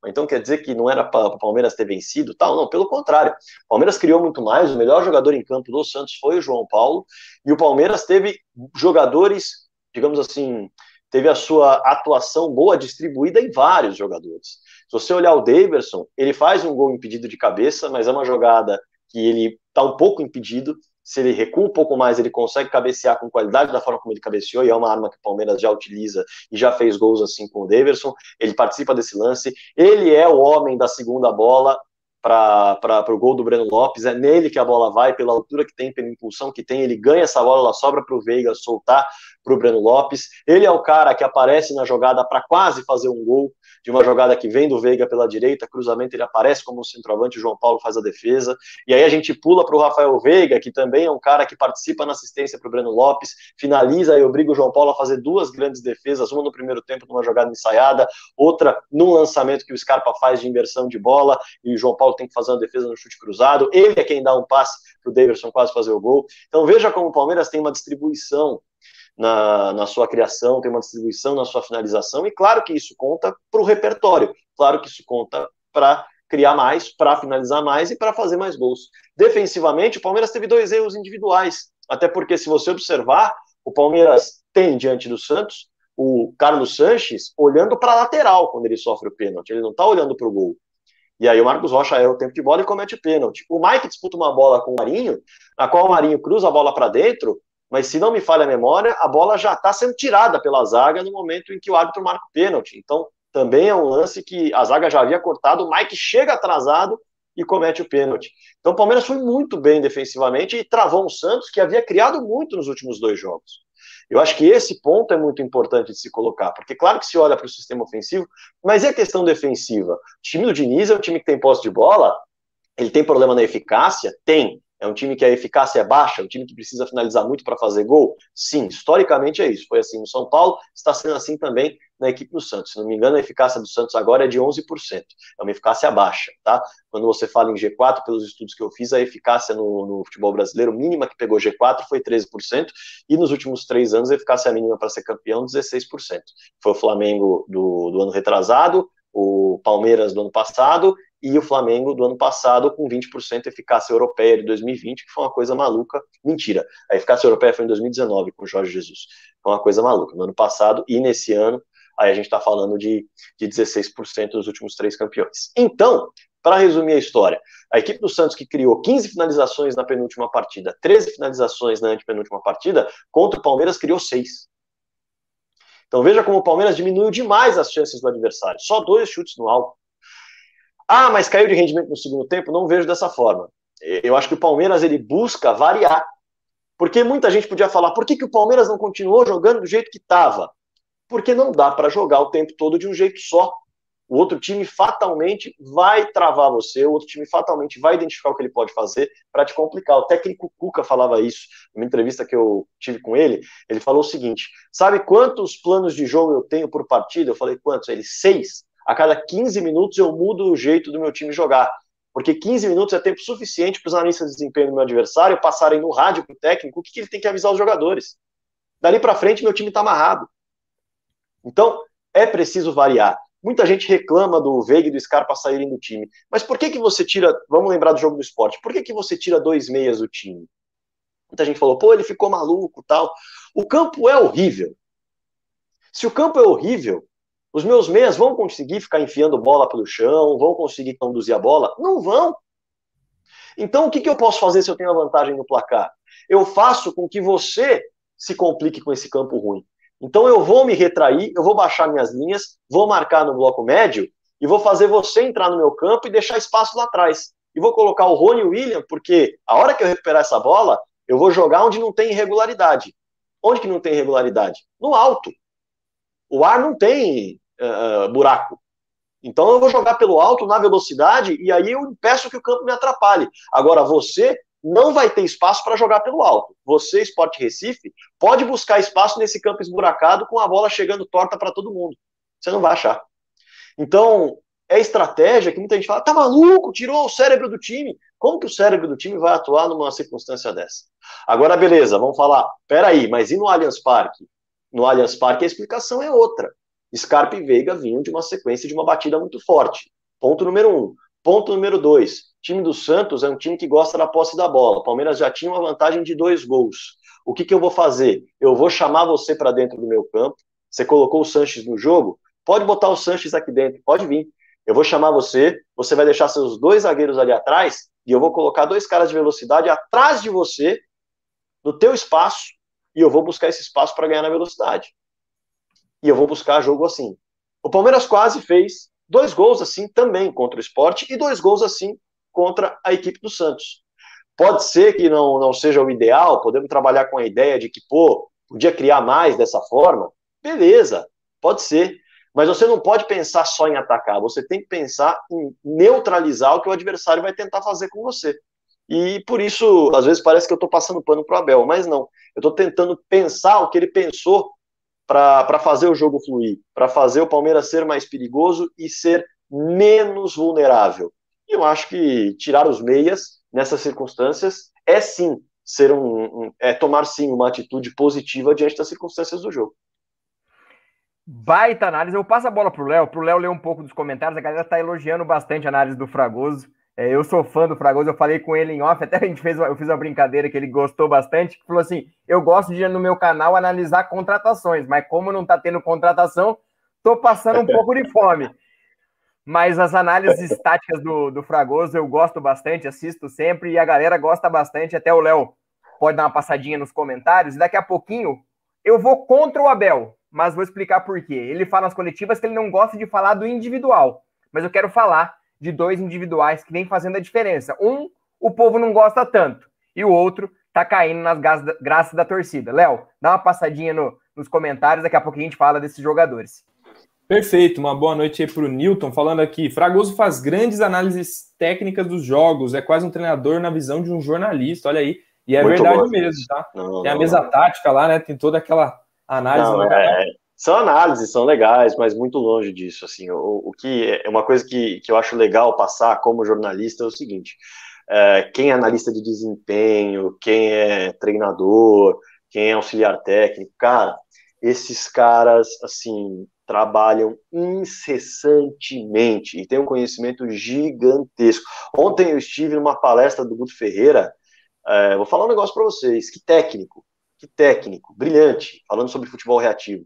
então quer dizer que não era para o Palmeiras ter vencido? Tal, não, pelo contrário. O Palmeiras criou muito mais, o melhor jogador em campo do Santos foi o João Paulo, e o Palmeiras teve jogadores, digamos assim, teve a sua atuação boa distribuída em vários jogadores. Se você olhar o Daverson, ele faz um gol impedido de cabeça, mas é uma jogada que ele está um pouco impedido. Se ele recua um pouco mais, ele consegue cabecear com qualidade da forma como ele cabeceou, e é uma arma que o Palmeiras já utiliza e já fez gols assim com o Daverson. Ele participa desse lance. Ele é o homem da segunda bola, para o gol do Breno Lopes, é nele que a bola vai, pela altura que tem, pela impulsão que tem, ele ganha essa bola, ela sobra para o Veiga soltar para o Breno Lopes. Ele é o cara que aparece na jogada para quase fazer um gol, de uma jogada que vem do Veiga pela direita, cruzamento, ele aparece como centroavante, o João Paulo faz a defesa. E aí a gente pula para o Rafael Veiga, que também é um cara que participa na assistência para o Breno Lopes, finaliza e obriga o João Paulo a fazer duas grandes defesas, uma no primeiro tempo numa jogada ensaiada, outra num lançamento que o Scarpa faz de inversão de bola, e o João Paulo tem que fazer uma defesa no chute cruzado. Ele é quem dá um passe para o Davidson quase fazer o gol. Então veja como o Palmeiras tem uma distribuição na, na sua criação, tem uma distribuição na sua finalização, e claro que isso conta para o repertório, claro que isso conta para criar mais, para finalizar mais e para fazer mais gols. Defensivamente, o Palmeiras teve dois erros individuais, até porque se você observar, o Palmeiras tem diante do Santos o Carlos Sanches olhando para a lateral quando ele sofre o pênalti, ele não está olhando para o gol. E aí o Marcos Rocha é o tempo de bola e comete o pênalti. O Mike disputa uma bola com o Marinho, na qual o Marinho cruza a bola para dentro, mas se não me falha a memória, a bola já está sendo tirada pela zaga no momento em que o árbitro marca o pênalti. Então, também é um lance que a zaga já havia cortado, o Mike chega atrasado e comete o pênalti. Então, o Palmeiras foi muito bem defensivamente e travou um Santos que havia criado muito nos últimos dois jogos. Eu acho que esse ponto é muito importante de se colocar, porque claro que se olha para o sistema ofensivo, mas e a questão defensiva? O time do Diniz é um time que tem posse de bola, ele tem problema na eficácia? Tem. É um time que a eficácia é baixa, é um time que precisa finalizar muito para fazer gol? Sim, historicamente é isso. Foi assim no São Paulo, está sendo assim também na equipe do Santos. Se não me engano, a eficácia do Santos agora é de 11%. É uma eficácia baixa, tá? Quando você fala em G4, pelos estudos que eu fiz, a eficácia no, no futebol brasileiro mínima que pegou G4 foi 13%, e nos últimos três anos a eficácia mínima para ser campeão, 16%. Foi o Flamengo do, do ano retrasado, o Palmeiras do ano passado e o Flamengo do ano passado com 20% eficácia europeia de 2020, que foi uma coisa maluca. Mentira, a eficácia europeia foi em 2019 com o Jorge Jesus. Foi uma coisa maluca. No ano passado e nesse ano, aí a gente está falando de, de 16% dos últimos três campeões. Então, para resumir a história, a equipe do Santos que criou 15 finalizações na penúltima partida, 13 finalizações na antepenúltima partida, contra o Palmeiras criou 6. Então veja como o Palmeiras diminuiu demais as chances do adversário. Só dois chutes no alvo. Ah, mas caiu de rendimento no segundo tempo? Não vejo dessa forma. Eu acho que o Palmeiras ele busca variar. Porque muita gente podia falar, por que, que o Palmeiras não continuou jogando do jeito que estava? Porque não dá para jogar o tempo todo de um jeito só. O outro time fatalmente vai travar você, o outro time fatalmente vai identificar o que ele pode fazer para te complicar. O técnico Cuca falava isso numa entrevista que eu tive com ele. Ele falou o seguinte: sabe quantos planos de jogo eu tenho por partida? Eu falei, quantos? Ele, seis a cada 15 minutos eu mudo o jeito do meu time jogar. porque 15 minutos é tempo suficiente para os analistas de desempenho do meu adversário passarem no rádio para o técnico o que, que ele tem que avisar os jogadores. Dali para frente, meu time está amarrado. Então, é preciso variar. Muita gente reclama do Veiga e do Scarpa saírem do time. Mas por que, que você tira. Vamos lembrar do jogo do esporte. Por que, que você tira dois meias do time? Muita gente falou, pô, ele ficou maluco tal. O campo é horrível. Se o campo é horrível, os meus meias vão conseguir ficar enfiando bola pelo chão, vão conseguir conduzir a bola? Não vão. Então, o que, que eu posso fazer se eu tenho a vantagem no placar? Eu faço com que você se complique com esse campo ruim. Então, eu vou me retrair, eu vou baixar minhas linhas, vou marcar no bloco médio e vou fazer você entrar no meu campo e deixar espaço lá atrás. E vou colocar o Rony o William, porque a hora que eu recuperar essa bola, eu vou jogar onde não tem irregularidade. Onde que não tem irregularidade? No alto. O ar não tem uh, buraco. Então eu vou jogar pelo alto, na velocidade, e aí eu impeço que o campo me atrapalhe. Agora, você não vai ter espaço para jogar pelo alto. Você, Sport Recife, pode buscar espaço nesse campo esburacado com a bola chegando torta para todo mundo. Você não vai achar. Então, é estratégia que muita gente fala, tá maluco, tirou o cérebro do time. Como que o cérebro do time vai atuar numa circunstância dessa? Agora, beleza, vamos falar, peraí, mas e no Allianz Parque? No Allianz Parque a explicação é outra. Scarpa e Veiga vinham de uma sequência de uma batida muito forte. Ponto número um. Ponto número dois. Time do Santos é um time que gosta da posse da bola. O Palmeiras já tinha uma vantagem de dois gols. O que, que eu vou fazer? Eu vou chamar você para dentro do meu campo. Você colocou o Sanches no jogo? Pode botar o Sanches aqui dentro, pode vir. Eu vou chamar você, você vai deixar seus dois zagueiros ali atrás, e eu vou colocar dois caras de velocidade atrás de você, no teu espaço, e eu vou buscar esse espaço para ganhar na velocidade e eu vou buscar jogo assim. O Palmeiras quase fez dois gols assim também contra o esporte e dois gols assim contra a equipe do Santos. Pode ser que não, não seja o ideal, podemos trabalhar com a ideia de que, pô, podia criar mais dessa forma. Beleza, pode ser. Mas você não pode pensar só em atacar, você tem que pensar em neutralizar o que o adversário vai tentar fazer com você. E por isso, às vezes parece que eu estou passando pano para o Abel, mas não. Eu estou tentando pensar o que ele pensou para fazer o jogo fluir, para fazer o Palmeiras ser mais perigoso e ser menos vulnerável. E eu acho que tirar os meias nessas circunstâncias é sim ser um, um é tomar sim uma atitude positiva diante das circunstâncias do jogo. Baita análise. Eu passo a bola para o Léo, para o Léo ler um pouco dos comentários. A galera está elogiando bastante a análise do Fragoso. É, eu sou fã do Fragoso, eu falei com ele em off, até a gente fez, eu fiz uma brincadeira que ele gostou bastante, que falou assim: eu gosto de no meu canal analisar contratações, mas como não tá tendo contratação, tô passando um pouco de fome. Mas as análises estáticas do, do Fragoso eu gosto bastante, assisto sempre, e a galera gosta bastante, até o Léo pode dar uma passadinha nos comentários, e daqui a pouquinho eu vou contra o Abel, mas vou explicar por quê. Ele fala nas coletivas que ele não gosta de falar do individual, mas eu quero falar de dois individuais que vem fazendo a diferença. Um, o povo não gosta tanto, e o outro tá caindo nas graças da torcida. Léo, dá uma passadinha no, nos comentários, daqui a pouco a gente fala desses jogadores. Perfeito, uma boa noite aí para o Newton, falando aqui. Fragoso faz grandes análises técnicas dos jogos, é quase um treinador na visão de um jornalista, olha aí. E é Muito verdade mesmo, tá? Não, Tem a mesa não. tática lá, né? Tem toda aquela análise. Não, é, são análises, são legais, mas muito longe disso. Assim, o, o que é uma coisa que, que eu acho legal passar como jornalista é o seguinte: é, quem é analista de desempenho, quem é treinador, quem é auxiliar técnico, cara, esses caras assim trabalham incessantemente e têm um conhecimento gigantesco. Ontem eu estive numa palestra do Guto Ferreira. É, vou falar um negócio para vocês: que técnico, que técnico, brilhante, falando sobre futebol reativo.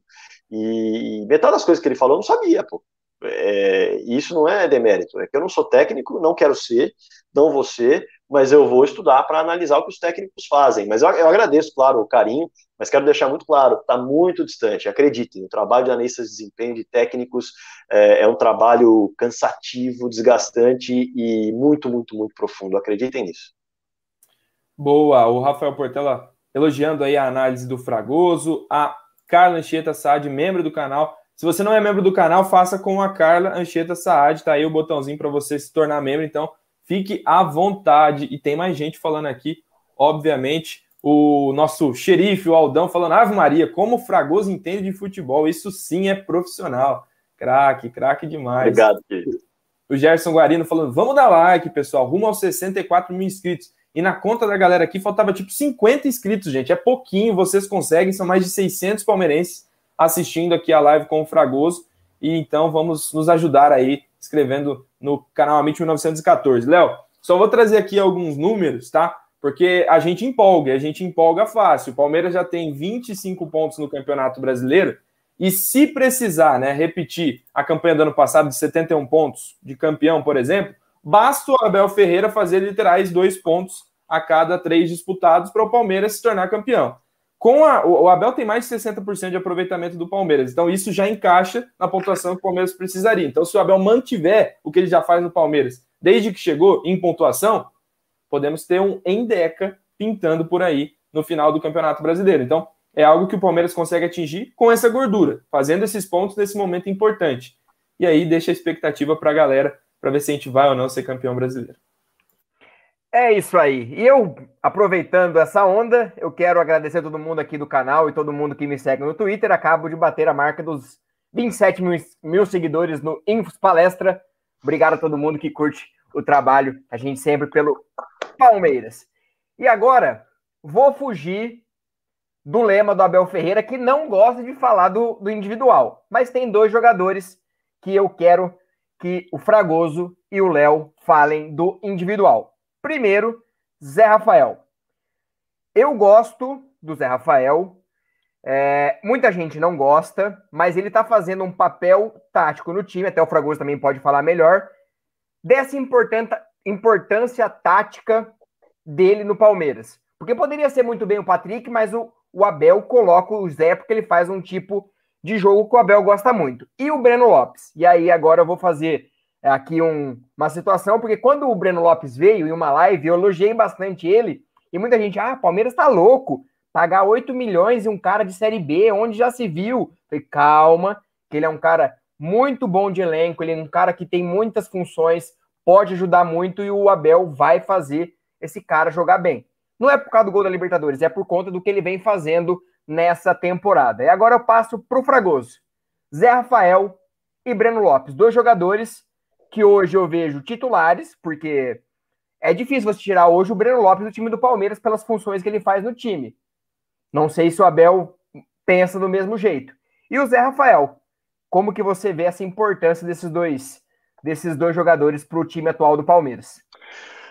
E metade das coisas que ele falou eu não sabia, pô. É, isso não é demérito, é que eu não sou técnico, não quero ser, não vou ser, mas eu vou estudar para analisar o que os técnicos fazem. Mas eu, eu, agradeço, claro, o carinho, mas quero deixar muito claro, está muito distante. Acreditem, o trabalho de analistas de desempenho de técnicos é, é, um trabalho cansativo, desgastante e muito, muito, muito profundo. Acreditem nisso. Boa, o Rafael Portela elogiando aí a análise do Fragoso, a Carla Anchieta Saad, membro do canal. Se você não é membro do canal, faça com a Carla Anchieta Saad, tá aí o botãozinho para você se tornar membro, então fique à vontade. E tem mais gente falando aqui, obviamente, o nosso xerife, o Aldão, falando, Ave Maria, como o Fragoso entende de futebol, isso sim é profissional. Craque, craque demais. Obrigado, querido. O Gerson Guarino falando: vamos dar like, pessoal, rumo aos 64 mil inscritos. E na conta da galera aqui faltava tipo 50 inscritos, gente. É pouquinho, vocês conseguem, são mais de 600 palmeirenses assistindo aqui a live com o Fragoso. E então vamos nos ajudar aí, escrevendo no canal Amit 1914. Léo, só vou trazer aqui alguns números, tá? Porque a gente empolga, a gente empolga fácil. O Palmeiras já tem 25 pontos no Campeonato Brasileiro. E se precisar, né, repetir a campanha do ano passado de 71 pontos de campeão, por exemplo, basta o Abel Ferreira fazer literais dois pontos a cada três disputados para o Palmeiras se tornar campeão. Com a, o Abel tem mais de 60% de aproveitamento do Palmeiras, então isso já encaixa na pontuação que o Palmeiras precisaria. Então, se o Abel mantiver o que ele já faz no Palmeiras desde que chegou em pontuação, podemos ter um Endeca pintando por aí no final do Campeonato Brasileiro. Então, é algo que o Palmeiras consegue atingir com essa gordura, fazendo esses pontos nesse momento importante. E aí deixa a expectativa para a galera para ver se a gente vai ou não ser campeão brasileiro. É isso aí. E eu, aproveitando essa onda, eu quero agradecer a todo mundo aqui do canal e todo mundo que me segue no Twitter. Acabo de bater a marca dos 27 mil, mil seguidores no Infos Palestra. Obrigado a todo mundo que curte o trabalho, a gente sempre pelo Palmeiras. E agora, vou fugir do lema do Abel Ferreira, que não gosta de falar do, do individual. Mas tem dois jogadores que eu quero que o Fragoso e o Léo falem do individual. Primeiro, Zé Rafael. Eu gosto do Zé Rafael. É, muita gente não gosta, mas ele está fazendo um papel tático no time. Até o Fragoso também pode falar melhor. Dessa importância tática dele no Palmeiras. Porque poderia ser muito bem o Patrick, mas o, o Abel coloca o Zé porque ele faz um tipo de jogo que o Abel gosta muito. E o Breno Lopes. E aí agora eu vou fazer é, aqui um, uma situação, porque quando o Breno Lopes veio em uma live, eu elogiei bastante ele, e muita gente, ah, Palmeiras tá louco, pagar 8 milhões em um cara de Série B, onde já se viu. falei, calma, que ele é um cara muito bom de elenco, ele é um cara que tem muitas funções, pode ajudar muito, e o Abel vai fazer esse cara jogar bem. Não é por causa do gol da Libertadores, é por conta do que ele vem fazendo nessa temporada. E agora eu passo para o Fragoso. Zé Rafael e Breno Lopes, dois jogadores que hoje eu vejo titulares, porque é difícil você tirar hoje o Breno Lopes do time do Palmeiras pelas funções que ele faz no time. Não sei se o Abel pensa do mesmo jeito. E o Zé Rafael, como que você vê essa importância desses dois desses dois jogadores para o time atual do Palmeiras?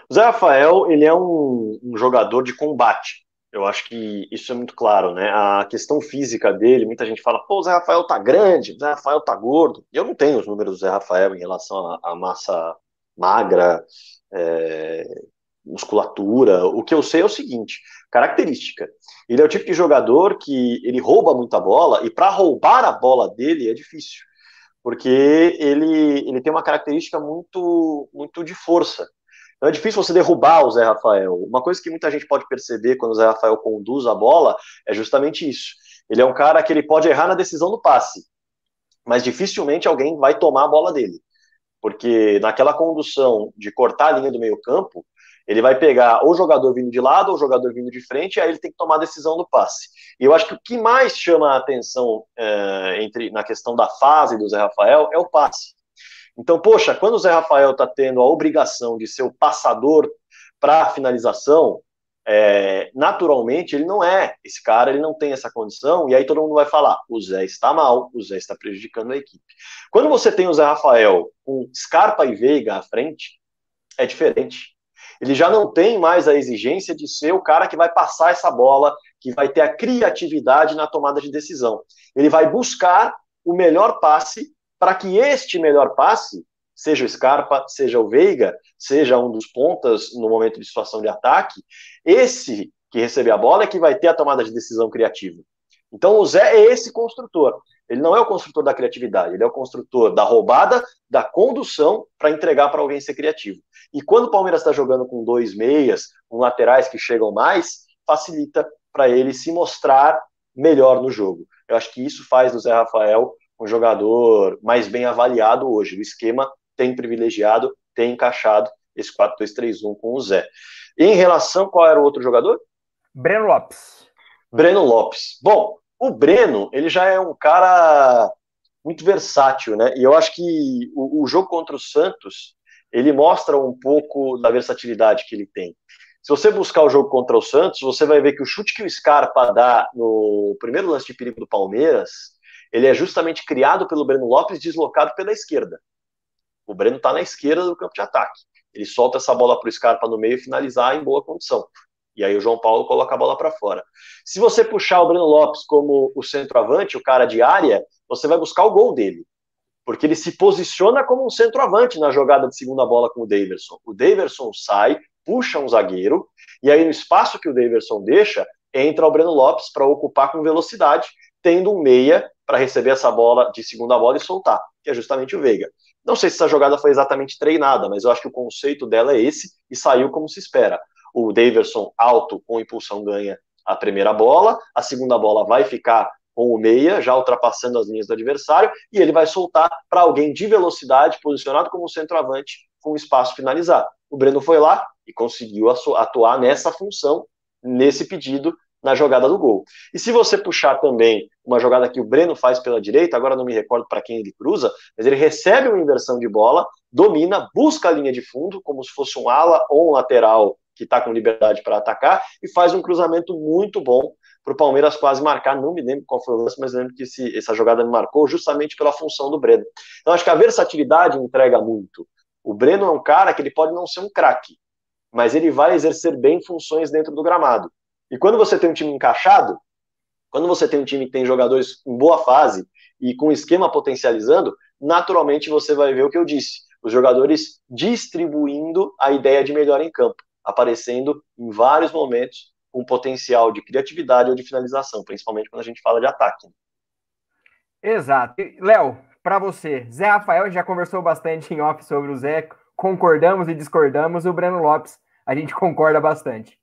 O Zé Rafael, ele é um, um, jogador de combate. Eu acho que isso é muito claro, né? A questão física dele, muita gente fala, pô, o Zé Rafael tá grande, o Zé Rafael tá gordo. Eu não tenho os números do Zé Rafael em relação à massa magra, é, musculatura. O que eu sei é o seguinte: característica. Ele é o tipo de jogador que ele rouba muita bola, e para roubar a bola dele é difícil. Porque ele, ele tem uma característica muito, muito de força. Então é difícil você derrubar o Zé Rafael. Uma coisa que muita gente pode perceber quando o Zé Rafael conduz a bola é justamente isso. Ele é um cara que ele pode errar na decisão do passe, mas dificilmente alguém vai tomar a bola dele. Porque naquela condução de cortar a linha do meio campo, ele vai pegar ou o jogador vindo de lado ou o jogador vindo de frente, e aí ele tem que tomar a decisão do passe. E eu acho que o que mais chama a atenção é, entre na questão da fase do Zé Rafael é o passe. Então, poxa, quando o Zé Rafael está tendo a obrigação de ser o passador para a finalização, é, naturalmente ele não é esse cara, ele não tem essa condição, e aí todo mundo vai falar: o Zé está mal, o Zé está prejudicando a equipe. Quando você tem o Zé Rafael com Scarpa e Veiga à frente, é diferente. Ele já não tem mais a exigência de ser o cara que vai passar essa bola, que vai ter a criatividade na tomada de decisão. Ele vai buscar o melhor passe para que este melhor passe, seja o Scarpa, seja o Veiga, seja um dos pontas no momento de situação de ataque, esse que receber a bola é que vai ter a tomada de decisão criativa. Então o Zé é esse construtor. Ele não é o construtor da criatividade, ele é o construtor da roubada, da condução para entregar para alguém ser criativo. E quando o Palmeiras está jogando com dois meias, com laterais que chegam mais, facilita para ele se mostrar melhor no jogo. Eu acho que isso faz do Zé Rafael um jogador mais bem avaliado hoje. O esquema tem privilegiado, tem encaixado esse 4-2-3-1 com o Zé. E em relação, qual era o outro jogador? Breno Lopes. Breno Lopes. Bom, o Breno, ele já é um cara muito versátil, né? E eu acho que o, o jogo contra o Santos ele mostra um pouco da versatilidade que ele tem. Se você buscar o jogo contra o Santos, você vai ver que o chute que o Scarpa dá no primeiro lance de perigo do Palmeiras, ele é justamente criado pelo Breno Lopes, deslocado pela esquerda. O Breno está na esquerda do campo de ataque. Ele solta essa bola para o Scarpa no meio e finalizar em boa condição. E aí o João Paulo coloca a bola para fora. Se você puxar o Breno Lopes como o centroavante, o cara de área, você vai buscar o gol dele. Porque ele se posiciona como um centroavante na jogada de segunda bola com o Daverson. O Daverson sai, puxa um zagueiro, e aí no espaço que o Daverson deixa, entra o Breno Lopes para ocupar com velocidade, tendo um meia para receber essa bola de segunda bola e soltar, que é justamente o Veiga. Não sei se essa jogada foi exatamente treinada, mas eu acho que o conceito dela é esse e saiu como se espera. O Daverson alto com impulsão ganha a primeira bola, a segunda bola vai ficar com o meia, já ultrapassando as linhas do adversário, e ele vai soltar para alguém de velocidade, posicionado como centroavante, com espaço finalizado. O Breno foi lá e conseguiu atuar nessa função, nesse pedido, na jogada do gol. E se você puxar também uma jogada que o Breno faz pela direita, agora não me recordo para quem ele cruza, mas ele recebe uma inversão de bola, domina, busca a linha de fundo, como se fosse um ala ou um lateral que está com liberdade para atacar, e faz um cruzamento muito bom para o Palmeiras quase marcar. Não me lembro qual foi o lance, mas lembro que esse, essa jogada me marcou justamente pela função do Breno. Então acho que a versatilidade entrega muito. O Breno é um cara que ele pode não ser um craque, mas ele vai exercer bem funções dentro do gramado. E quando você tem um time encaixado, quando você tem um time que tem jogadores em boa fase e com esquema potencializando, naturalmente você vai ver o que eu disse: os jogadores distribuindo a ideia de melhor em campo, aparecendo em vários momentos com potencial de criatividade ou de finalização, principalmente quando a gente fala de ataque. Exato. Léo, para você, Zé Rafael já conversou bastante em off sobre o Zé, concordamos e discordamos, o Breno Lopes a gente concorda bastante.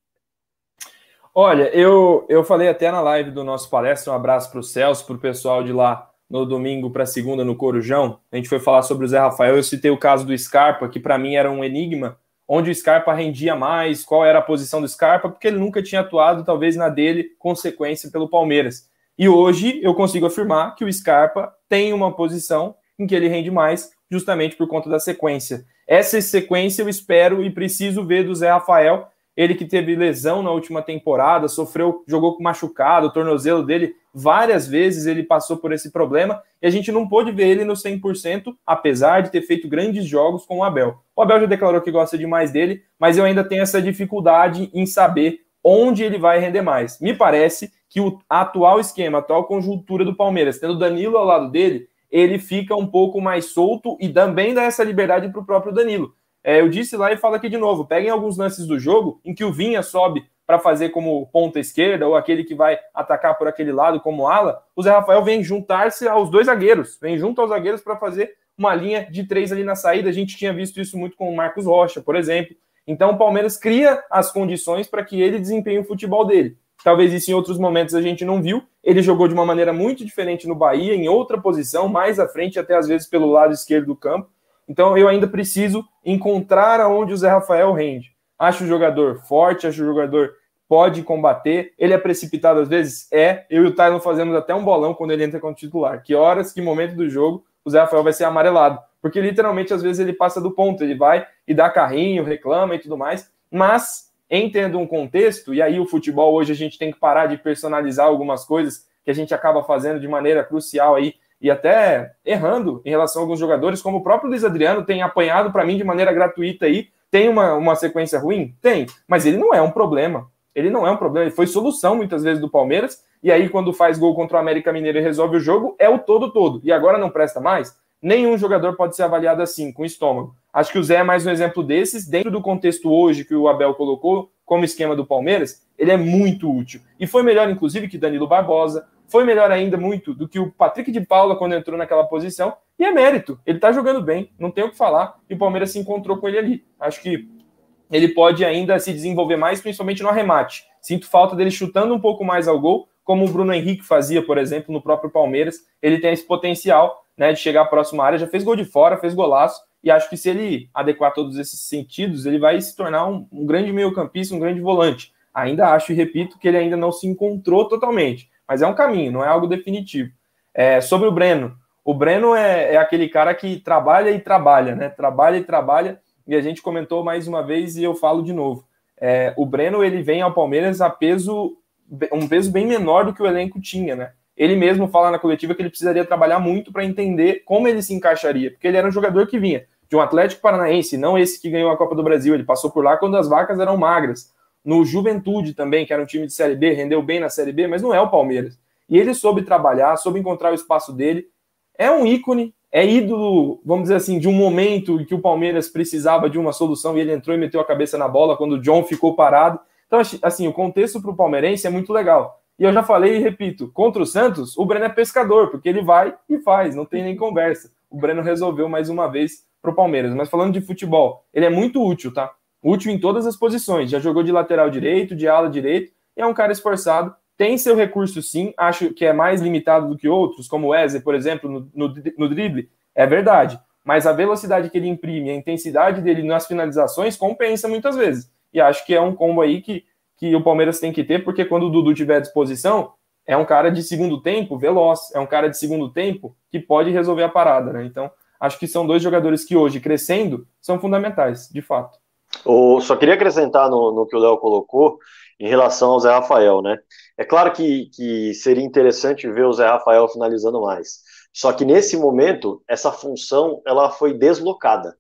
Olha, eu, eu falei até na live do nosso palestra, um abraço para o Celso, para o pessoal de lá no domingo para segunda no Corujão. A gente foi falar sobre o Zé Rafael. Eu citei o caso do Scarpa, que para mim era um enigma, onde o Scarpa rendia mais, qual era a posição do Scarpa, porque ele nunca tinha atuado, talvez na dele, consequência pelo Palmeiras. E hoje eu consigo afirmar que o Scarpa tem uma posição em que ele rende mais, justamente por conta da sequência. Essa sequência eu espero e preciso ver do Zé Rafael, ele que teve lesão na última temporada, sofreu, jogou machucado, o tornozelo dele várias vezes ele passou por esse problema e a gente não pôde ver ele no 100%, apesar de ter feito grandes jogos com o Abel. O Abel já declarou que gosta demais dele, mas eu ainda tenho essa dificuldade em saber onde ele vai render mais. Me parece que o atual esquema, a atual conjuntura do Palmeiras, tendo Danilo ao lado dele, ele fica um pouco mais solto e também dá essa liberdade para o próprio Danilo. É, eu disse lá e falo aqui de novo: peguem alguns lances do jogo em que o Vinha sobe para fazer como ponta esquerda ou aquele que vai atacar por aquele lado como ala. O Zé Rafael vem juntar-se aos dois zagueiros, vem junto aos zagueiros para fazer uma linha de três ali na saída. A gente tinha visto isso muito com o Marcos Rocha, por exemplo. Então o Palmeiras cria as condições para que ele desempenhe o futebol dele. Talvez isso em outros momentos a gente não viu. Ele jogou de uma maneira muito diferente no Bahia, em outra posição, mais à frente, até às vezes pelo lado esquerdo do campo. Então eu ainda preciso encontrar aonde o Zé Rafael rende. Acho o jogador forte, acho o jogador pode combater. Ele é precipitado às vezes? É. Eu e o Tylon fazemos até um bolão quando ele entra como titular. Que horas, que momento do jogo o Zé Rafael vai ser amarelado. Porque literalmente às vezes ele passa do ponto, ele vai e dá carrinho, reclama e tudo mais. Mas entendo um contexto, e aí o futebol hoje a gente tem que parar de personalizar algumas coisas que a gente acaba fazendo de maneira crucial aí e até errando em relação a alguns jogadores, como o próprio Luiz Adriano tem apanhado para mim de maneira gratuita aí. Tem uma, uma sequência ruim? Tem, mas ele não é um problema. Ele não é um problema, ele foi solução muitas vezes do Palmeiras, e aí quando faz gol contra o América Mineiro e resolve o jogo, é o todo todo. E agora não presta mais? Nenhum jogador pode ser avaliado assim, com estômago. Acho que o Zé é mais um exemplo desses, dentro do contexto hoje que o Abel colocou como esquema do Palmeiras, ele é muito útil. E foi melhor, inclusive, que Danilo Barbosa, foi melhor ainda muito do que o Patrick de Paula quando entrou naquela posição, e é mérito. Ele tá jogando bem, não tem o que falar, e o Palmeiras se encontrou com ele ali. Acho que ele pode ainda se desenvolver mais, principalmente no arremate. Sinto falta dele chutando um pouco mais ao gol, como o Bruno Henrique fazia, por exemplo, no próprio Palmeiras. Ele tem esse potencial né, de chegar à próxima área, já fez gol de fora, fez golaço, e acho que se ele adequar todos esses sentidos, ele vai se tornar um, um grande meio-campista, um grande volante. Ainda acho e repito que ele ainda não se encontrou totalmente, mas é um caminho, não é algo definitivo. É, sobre o Breno, o, Breno é, é aquele cara que trabalha e trabalha, né? Trabalha e trabalha. E a gente comentou mais uma vez e eu falo de novo. É, o Breno ele vem ao Palmeiras a peso um peso bem menor do que o elenco tinha, né? Ele mesmo fala na coletiva que ele precisaria trabalhar muito para entender como ele se encaixaria, porque ele era um jogador que vinha de um Atlético Paranaense, não esse que ganhou a Copa do Brasil, ele passou por lá quando as vacas eram magras. No Juventude também, que era um time de Série B, rendeu bem na Série B, mas não é o Palmeiras. E ele soube trabalhar, soube encontrar o espaço dele. É um ícone, é ídolo, vamos dizer assim, de um momento em que o Palmeiras precisava de uma solução e ele entrou e meteu a cabeça na bola quando o John ficou parado. Então, assim, o contexto para o palmeirense é muito legal. E eu já falei e repito, contra o Santos, o Breno é pescador, porque ele vai e faz, não tem nem conversa. O Breno resolveu mais uma vez para o Palmeiras. Mas falando de futebol, ele é muito útil, tá? Útil em todas as posições. Já jogou de lateral direito, de ala direito, e é um cara esforçado. Tem seu recurso, sim. Acho que é mais limitado do que outros, como o Wesley, por exemplo, no, no, no drible. É verdade. Mas a velocidade que ele imprime, a intensidade dele nas finalizações compensa muitas vezes. E acho que é um combo aí que, que o Palmeiras tem que ter, porque quando o Dudu tiver à disposição, é um cara de segundo tempo veloz, é um cara de segundo tempo que pode resolver a parada, né? Então, acho que são dois jogadores que hoje, crescendo, são fundamentais, de fato. Só queria acrescentar no, no que o Léo colocou em relação ao Zé Rafael, né? É claro que, que seria interessante ver o Zé Rafael finalizando mais. Só que nesse momento, essa função ela foi deslocada.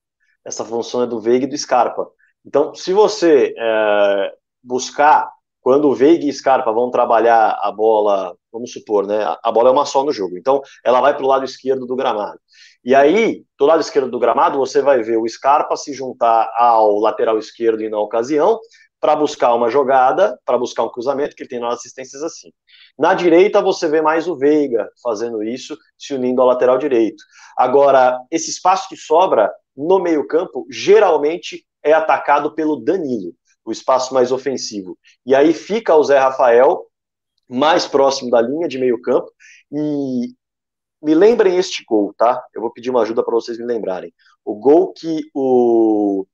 Essa função é do Veiga e do Scarpa. Então, se você é, buscar, quando o Veiga e Scarpa vão trabalhar a bola, vamos supor, né? A bola é uma só no jogo, então ela vai para o lado esquerdo do gramado. E aí, do lado esquerdo do gramado, você vai ver o Scarpa se juntar ao lateral esquerdo e na ocasião, para buscar uma jogada, para buscar um cruzamento, que ele tem nas assistências assim. Na direita, você vê mais o Veiga fazendo isso, se unindo ao lateral direito. Agora, esse espaço que sobra no meio-campo, geralmente é atacado pelo Danilo, o espaço mais ofensivo. E aí fica o Zé Rafael mais próximo da linha de meio campo e me lembrem este gol, tá? Eu vou pedir uma ajuda para vocês me lembrarem. O gol que o,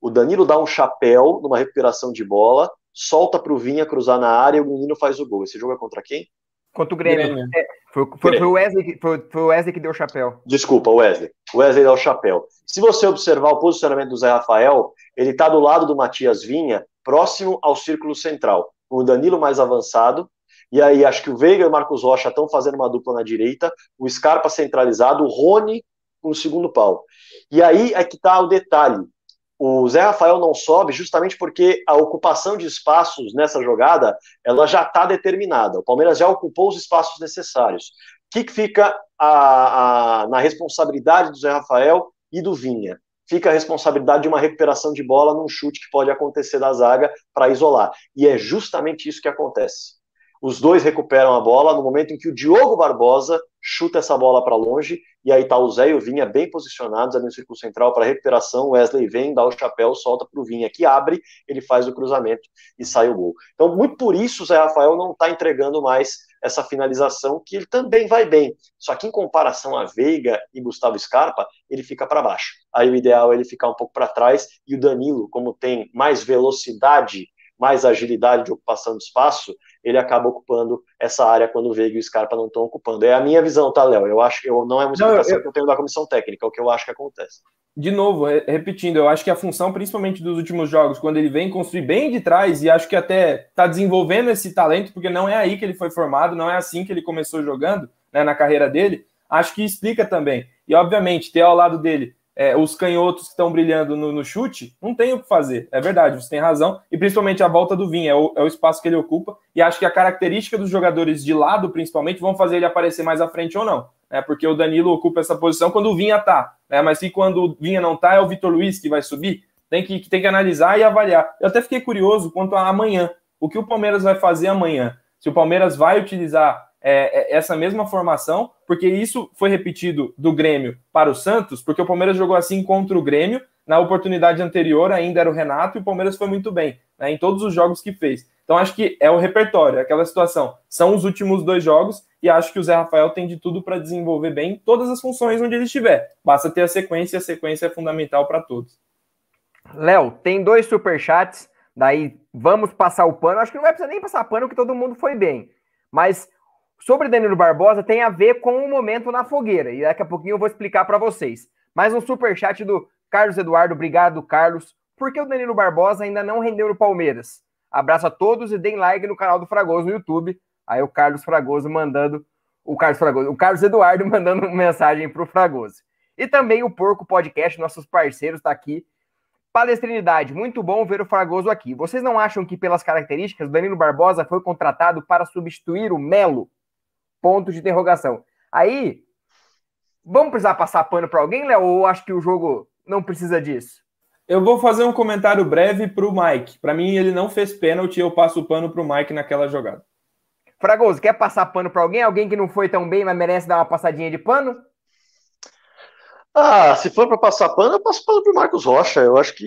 o Danilo dá um chapéu numa recuperação de bola, solta para o Vinha cruzar na área e o menino faz o gol. Esse jogo é contra quem? Contra o Grêmio. Grêmio. É, foi, foi, foi, o Wesley que, foi, foi, o Wesley que deu o chapéu. Desculpa, Wesley. O Wesley dá o chapéu. Se você observar o posicionamento do Zé Rafael, ele está do lado do Matias Vinha, próximo ao círculo central. O Danilo mais avançado. E aí, acho que o Veiga e o Marcos Rocha estão fazendo uma dupla na direita. O Scarpa centralizado, o Rony com o segundo pau. E aí é que está o detalhe o Zé Rafael não sobe justamente porque a ocupação de espaços nessa jogada ela já está determinada. O Palmeiras já ocupou os espaços necessários. O que, que fica a, a, na responsabilidade do Zé Rafael e do Vinha? Fica a responsabilidade de uma recuperação de bola num chute que pode acontecer da zaga para isolar. E é justamente isso que acontece. Os dois recuperam a bola no momento em que o Diogo Barbosa chuta essa bola para longe, e aí tá o Zé e o Vinha bem posicionados ali no círculo central para recuperação. Wesley vem, dá o chapéu, solta para o Vinha, que abre, ele faz o cruzamento e sai o gol. Então, muito por isso o Zé Rafael não está entregando mais essa finalização, que ele também vai bem. Só que em comparação a Veiga e Gustavo Scarpa, ele fica para baixo. Aí o ideal é ele ficar um pouco para trás, e o Danilo, como tem mais velocidade mais agilidade de ocupação de espaço, ele acaba ocupando essa área quando o Veiga e o Scarpa não estão ocupando. É a minha visão, tá, Léo? Eu acho que eu, não é uma explicação eu... que eu tenho da comissão técnica, é o que eu acho que acontece. De novo, repetindo, eu acho que a função, principalmente dos últimos jogos, quando ele vem construir bem de trás, e acho que até está desenvolvendo esse talento, porque não é aí que ele foi formado, não é assim que ele começou jogando né, na carreira dele, acho que explica também. E, obviamente, ter ao lado dele é, os canhotos que estão brilhando no, no, chute, não tem o que fazer. É verdade, você tem razão. E principalmente a volta do Vinha, é o, é o, espaço que ele ocupa. E acho que a característica dos jogadores de lado, principalmente, vão fazer ele aparecer mais à frente ou não. Né? Porque o Danilo ocupa essa posição quando o Vinha tá. Né? Mas se quando o Vinha não tá, é o Vitor Luiz que vai subir. Tem que, tem que analisar e avaliar. Eu até fiquei curioso quanto a amanhã. O que o Palmeiras vai fazer amanhã? Se o Palmeiras vai utilizar é, é, essa mesma formação, porque isso foi repetido do Grêmio para o Santos, porque o Palmeiras jogou assim contra o Grêmio, na oportunidade anterior ainda era o Renato e o Palmeiras foi muito bem né, em todos os jogos que fez. Então acho que é o repertório, é aquela situação. São os últimos dois jogos e acho que o Zé Rafael tem de tudo para desenvolver bem todas as funções onde ele estiver. Basta ter a sequência a sequência é fundamental para todos. Léo, tem dois superchats, daí vamos passar o pano. Acho que não vai precisar nem passar pano, que todo mundo foi bem. Mas sobre Danilo Barbosa tem a ver com o momento na fogueira. E daqui a pouquinho eu vou explicar para vocês. Mais um super chat do Carlos Eduardo. Obrigado, Carlos. Por que o Danilo Barbosa ainda não rendeu no Palmeiras? Abraço a todos e deem like no canal do Fragoso no YouTube. Aí o Carlos Fragoso mandando. O Carlos Fragoso, o Carlos Eduardo mandando mensagem para o Fragoso. E também o Porco Podcast, nossos parceiros, está aqui. Palestrinidade, muito bom ver o Fragoso aqui. Vocês não acham que, pelas características, o Danilo Barbosa foi contratado para substituir o Melo? Ponto de interrogação. Aí, vamos precisar passar pano para alguém, Léo? Ou acho que o jogo não precisa disso? Eu vou fazer um comentário breve para o Mike. Para mim, ele não fez pênalti, eu passo o pano para o Mike naquela jogada. Fragoso, quer passar pano para alguém? Alguém que não foi tão bem, mas merece dar uma passadinha de pano? Ah, se for para passar pano, eu passo pano pro Marcos Rocha. Eu acho que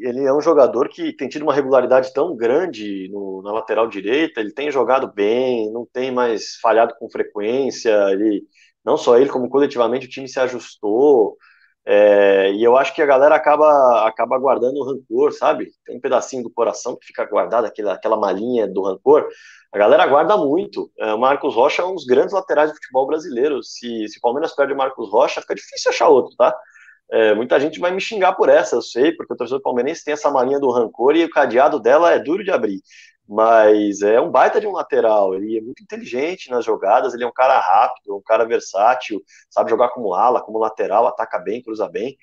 ele é um jogador que tem tido uma regularidade tão grande no, na lateral direita. Ele tem jogado bem, não tem mais falhado com frequência. Ele, não só ele, como coletivamente o time se ajustou. É, e eu acho que a galera acaba, acaba guardando o rancor, sabe? Tem um pedacinho do coração que fica guardado, aquela, aquela malinha do rancor. A galera guarda muito. É, o Marcos Rocha é um dos grandes laterais do futebol brasileiro. Se, se o Palmeiras perde o Marcos Rocha, fica difícil achar outro, tá? É, muita gente vai me xingar por essa, eu sei, porque o torcedor palmeirense tem essa malinha do rancor e o cadeado dela é duro de abrir. Mas é um baita de um lateral, ele é muito inteligente nas jogadas, ele é um cara rápido, um cara versátil, sabe jogar como ala, como lateral, ataca bem, cruza bem.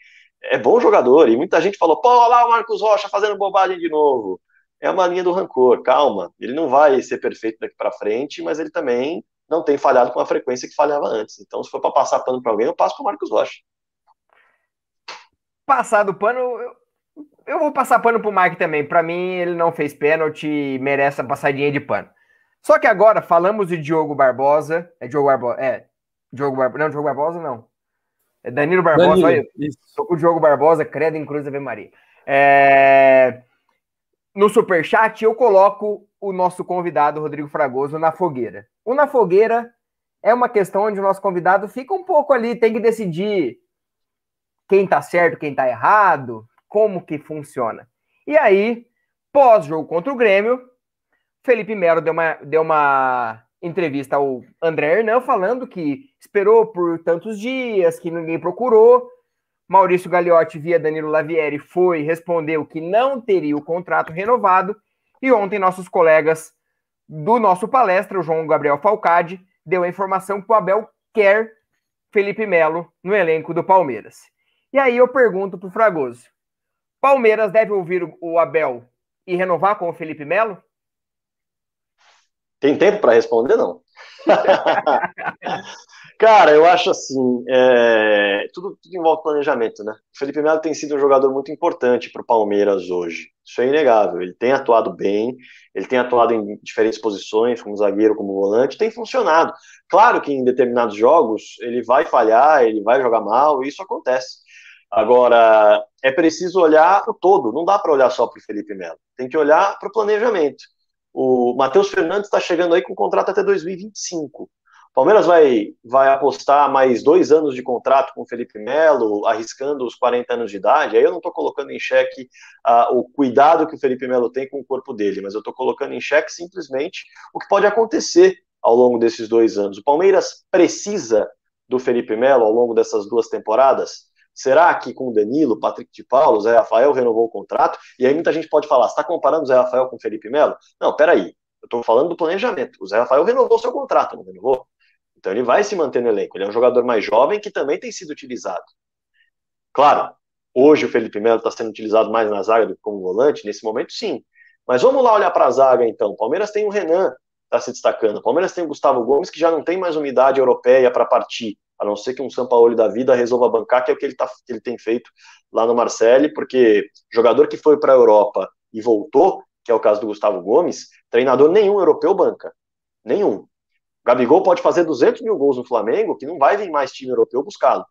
É bom jogador, e muita gente falou, pô, lá o Marcos Rocha fazendo bobagem de novo. É uma linha do rancor, calma, ele não vai ser perfeito daqui para frente, mas ele também não tem falhado com a frequência que falhava antes. Então, se for para passar pano para alguém, eu passo para o Marcos Rocha. Passar do pano, eu eu vou passar pano pro Mike também. Para mim, ele não fez pênalti e merece a passadinha de pano. Só que agora falamos de Diogo Barbosa. É Diogo Barbosa. É. Diogo Barbosa. Não, Diogo Barbosa não. É Danilo Barbosa. Danilo, olha, isso. tô com o Diogo Barbosa, credo em Cruz Ave Maria. É... No superchat, eu coloco o nosso convidado, Rodrigo Fragoso, na fogueira. O na fogueira é uma questão onde o nosso convidado fica um pouco ali, tem que decidir quem tá certo, quem tá errado, como que funciona. E aí, pós-jogo contra o Grêmio, Felipe Melo deu uma, deu uma entrevista ao André Hernan falando que esperou por tantos dias, que ninguém procurou. Maurício Gagliotti, via Danilo Lavieri, foi respondeu que não teria o contrato renovado. E ontem, nossos colegas do nosso palestra, o João Gabriel Falcade, deu a informação que o Abel quer Felipe Melo no elenco do Palmeiras. E aí eu pergunto para o Fragoso: Palmeiras deve ouvir o Abel e renovar com o Felipe Melo? Tem tempo para responder, não? Cara, eu acho assim, é... tudo, tudo envolve planejamento, né? O Felipe Melo tem sido um jogador muito importante para o Palmeiras hoje. Isso é inegável. Ele tem atuado bem, ele tem atuado em diferentes posições, como zagueiro, como volante, tem funcionado. Claro que em determinados jogos ele vai falhar, ele vai jogar mal, e isso acontece. Agora, é preciso olhar o todo, não dá para olhar só para o Felipe Melo, tem que olhar para o planejamento. O Matheus Fernandes está chegando aí com contrato até 2025. Palmeiras vai, vai apostar mais dois anos de contrato com Felipe Melo, arriscando os 40 anos de idade. Aí eu não estou colocando em xeque uh, o cuidado que o Felipe Melo tem com o corpo dele, mas eu estou colocando em xeque simplesmente o que pode acontecer ao longo desses dois anos. O Palmeiras precisa do Felipe Melo ao longo dessas duas temporadas? Será que com o Danilo, Patrick de Paulo, Zé Rafael renovou o contrato? E aí muita gente pode falar, está comparando o Zé Rafael com o Felipe Melo? Não, peraí, eu estou falando do planejamento. O Zé Rafael renovou seu contrato, não renovou? Então ele vai se manter no elenco. Ele é um jogador mais jovem que também tem sido utilizado. Claro, hoje o Felipe Melo está sendo utilizado mais na zaga do que como volante, nesse momento sim. Mas vamos lá olhar para a zaga então. Palmeiras tem o Renan, está se destacando. Palmeiras tem o Gustavo Gomes, que já não tem mais umidade europeia para partir a não ser que um São Paulo da vida resolva bancar, que é o que ele, tá, que ele tem feito lá no Marseille, porque jogador que foi para a Europa e voltou, que é o caso do Gustavo Gomes, treinador nenhum europeu banca. Nenhum. Gabigol pode fazer 200 mil gols no Flamengo, que não vai vir mais time europeu buscá-lo.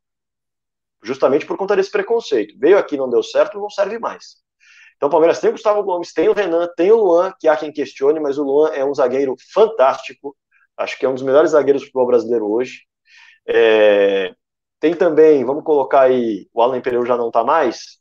Justamente por conta desse preconceito. Veio aqui, não deu certo, não serve mais. Então o Palmeiras tem o Gustavo Gomes, tem o Renan, tem o Luan, que há quem questione, mas o Luan é um zagueiro fantástico. Acho que é um dos melhores zagueiros do futebol brasileiro hoje. É, tem também, vamos colocar aí, o Alan Pereira já não está mais.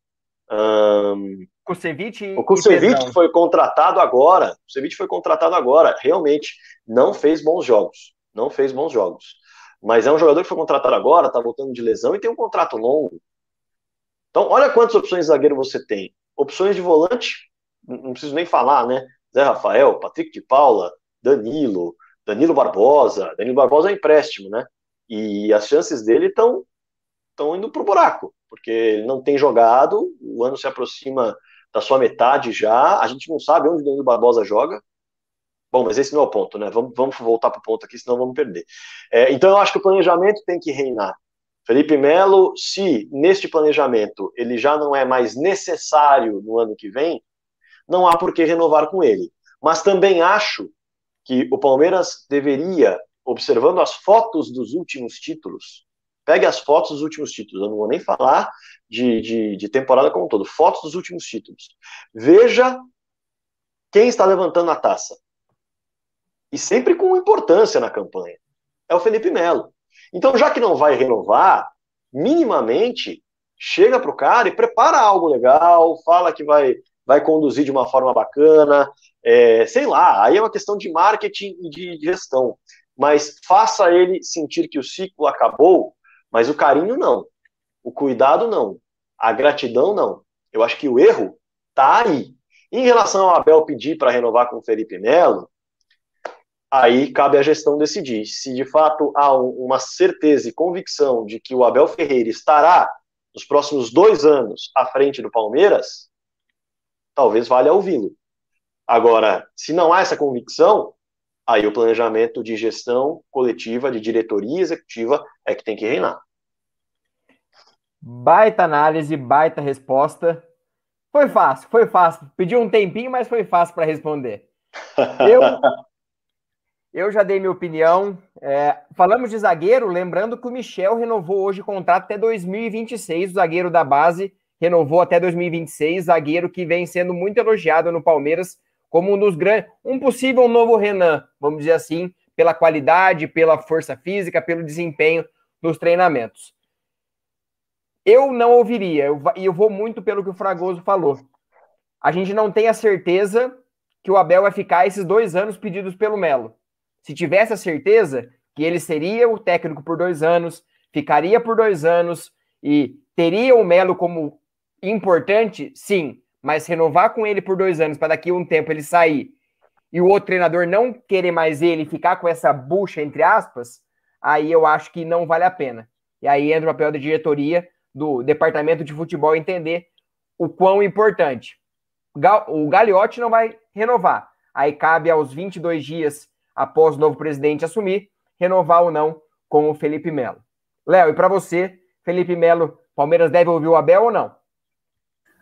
Um, Kusevich o Kusevich foi contratado agora. O Kusevich foi contratado agora. Realmente não fez bons jogos. Não fez bons jogos. Mas é um jogador que foi contratado agora, está voltando de lesão e tem um contrato longo. Então, olha quantas opções de zagueiro você tem. Opções de volante, não preciso nem falar, né? Zé Rafael, Patrick de Paula, Danilo, Danilo Barbosa. Danilo Barbosa é empréstimo, né? E as chances dele estão estão indo para o buraco, porque ele não tem jogado, o ano se aproxima da sua metade já, a gente não sabe onde o Danilo Barbosa joga. Bom, mas esse não é o ponto, né? Vamos, vamos voltar para o ponto aqui, senão vamos perder. É, então eu acho que o planejamento tem que reinar. Felipe Melo, se neste planejamento ele já não é mais necessário no ano que vem, não há por que renovar com ele. Mas também acho que o Palmeiras deveria, observando as fotos dos últimos títulos, pegue as fotos dos últimos títulos, eu não vou nem falar de, de, de temporada como um todo, fotos dos últimos títulos. Veja quem está levantando a taça. E sempre com importância na campanha. É o Felipe Melo. Então, já que não vai renovar, minimamente chega para o cara e prepara algo legal, fala que vai vai conduzir de uma forma bacana, é, sei lá, aí é uma questão de marketing e de gestão, mas faça ele sentir que o ciclo acabou, mas o carinho não, o cuidado não, a gratidão não. Eu acho que o erro tá aí. Em relação ao Abel pedir para renovar com o Felipe Melo, aí cabe à gestão decidir. Se de fato há uma certeza e convicção de que o Abel Ferreira estará nos próximos dois anos à frente do Palmeiras, talvez valha ouvi-lo. Agora, se não há essa convicção, aí o planejamento de gestão coletiva, de diretoria executiva é que tem que reinar. Baita análise, baita resposta. Foi fácil, foi fácil. Pediu um tempinho, mas foi fácil para responder. Eu, eu já dei minha opinião. É, falamos de zagueiro, lembrando que o Michel renovou hoje o contrato até 2026, o zagueiro da base renovou até 2026, zagueiro que vem sendo muito elogiado no Palmeiras como um dos grandes, um possível novo Renan, vamos dizer assim, pela qualidade, pela força física, pelo desempenho nos treinamentos. Eu não ouviria, e eu, eu vou muito pelo que o Fragoso falou. A gente não tem a certeza que o Abel vai ficar esses dois anos pedidos pelo Melo. Se tivesse a certeza que ele seria o técnico por dois anos, ficaria por dois anos e teria o Melo como importante, sim, mas renovar com ele por dois anos para daqui a um tempo ele sair e o outro treinador não querer mais ele ficar com essa bucha, entre aspas, aí eu acho que não vale a pena. E aí entra o papel da diretoria, do departamento de futebol entender o quão importante. O Gagliotti não vai renovar. Aí cabe aos 22 dias após o novo presidente assumir, renovar ou não com o Felipe Melo. Léo, e para você, Felipe Melo, Palmeiras deve ouvir o Abel ou não?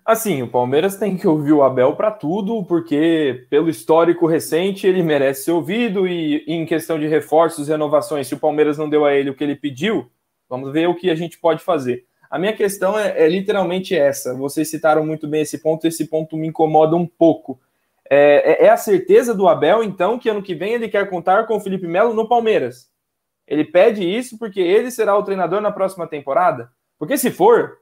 Assim, o Palmeiras tem que ouvir o Abel para tudo, porque pelo histórico recente ele merece ser ouvido e em questão de reforços, renovações, se o Palmeiras não deu a ele o que ele pediu, vamos ver o que a gente pode fazer. A minha questão é, é literalmente essa. Vocês citaram muito bem esse ponto, esse ponto me incomoda um pouco. É, é, é a certeza do Abel, então, que ano que vem ele quer contar com o Felipe Melo no Palmeiras. Ele pede isso porque ele será o treinador na próxima temporada? Porque se for,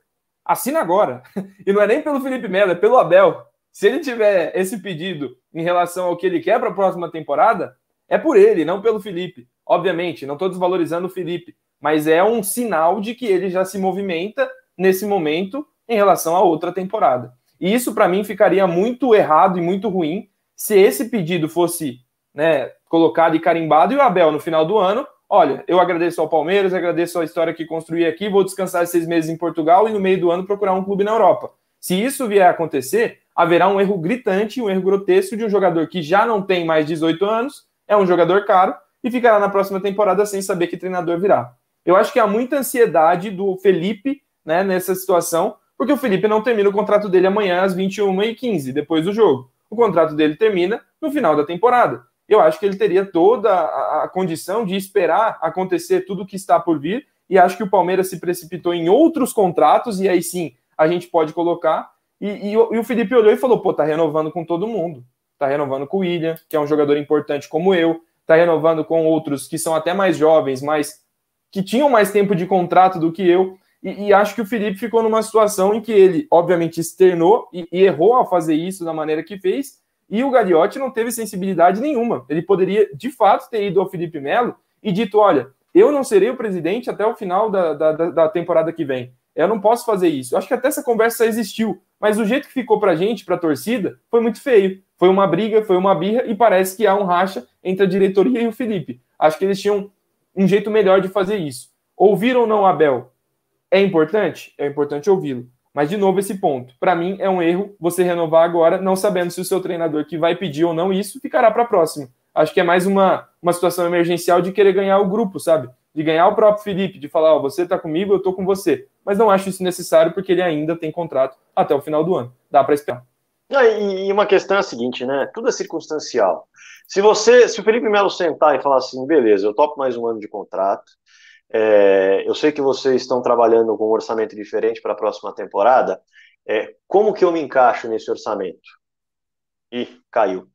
assina agora. E não é nem pelo Felipe Melo, é pelo Abel. Se ele tiver esse pedido em relação ao que ele quer para a próxima temporada, é por ele, não pelo Felipe. Obviamente, não estou desvalorizando o Felipe, mas é um sinal de que ele já se movimenta nesse momento em relação a outra temporada. E isso, para mim, ficaria muito errado e muito ruim se esse pedido fosse né, colocado e carimbado e o Abel, no final do ano, olha, eu agradeço ao Palmeiras, agradeço a história que construí aqui, vou descansar seis meses em Portugal e no meio do ano procurar um clube na Europa. Se isso vier a acontecer, haverá um erro gritante, um erro grotesco de um jogador que já não tem mais 18 anos, é um jogador caro e ficará na próxima temporada sem saber que treinador virá. Eu acho que há muita ansiedade do Felipe né, nessa situação, porque o Felipe não termina o contrato dele amanhã às 21h15, depois do jogo. O contrato dele termina no final da temporada eu acho que ele teria toda a, a condição de esperar acontecer tudo o que está por vir, e acho que o Palmeiras se precipitou em outros contratos, e aí sim a gente pode colocar. E, e, e, o Felipe olhou e falou: pô, tá renovando com todo mundo. Tá renovando com o William, que é um jogador importante como eu, tá renovando com outros que são até mais jovens, mas que tinham mais tempo de contrato do que eu. E, e acho que o Felipe ficou numa situação em que ele, obviamente, externou e, e errou ao fazer isso da maneira que fez, e o Gagliotti não teve sensibilidade nenhuma. Ele poderia, de fato, ter ido ao Felipe Melo e dito: olha, eu não serei o presidente até o final da, da, da temporada que vem. Eu não posso fazer isso. Acho que até essa conversa existiu, mas o jeito que ficou para a gente, para a torcida, foi muito feio. Foi uma briga, foi uma birra e parece que há um racha entre a diretoria e o Felipe. Acho que eles tinham um jeito melhor de fazer isso. Ouvir ou não Abel é importante? É importante ouvi-lo. Mas, de novo, esse ponto. Para mim, é um erro você renovar agora, não sabendo se o seu treinador que vai pedir ou não isso ficará para a próxima. Acho que é mais uma, uma situação emergencial de querer ganhar o grupo, sabe? De ganhar o próprio Felipe, de falar, ó, oh, você está comigo, eu estou com você. Mas não acho isso necessário porque ele ainda tem contrato até o final do ano. Dá para esperar. E uma questão é a seguinte, né? Tudo é circunstancial. Se você, se o Felipe Melo sentar e falar assim, beleza, eu topo mais um ano de contrato, é, eu sei que vocês estão trabalhando com um orçamento diferente para a próxima temporada. É, como que eu me encaixo nesse orçamento? Ih, caiu.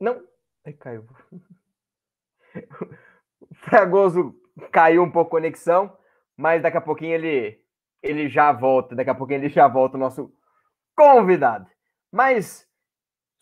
Não, é, caiu. O Fragoso caiu um pouco a conexão, mas daqui a pouquinho ele, ele já volta. Daqui a pouquinho ele já volta, o nosso convidado. Mas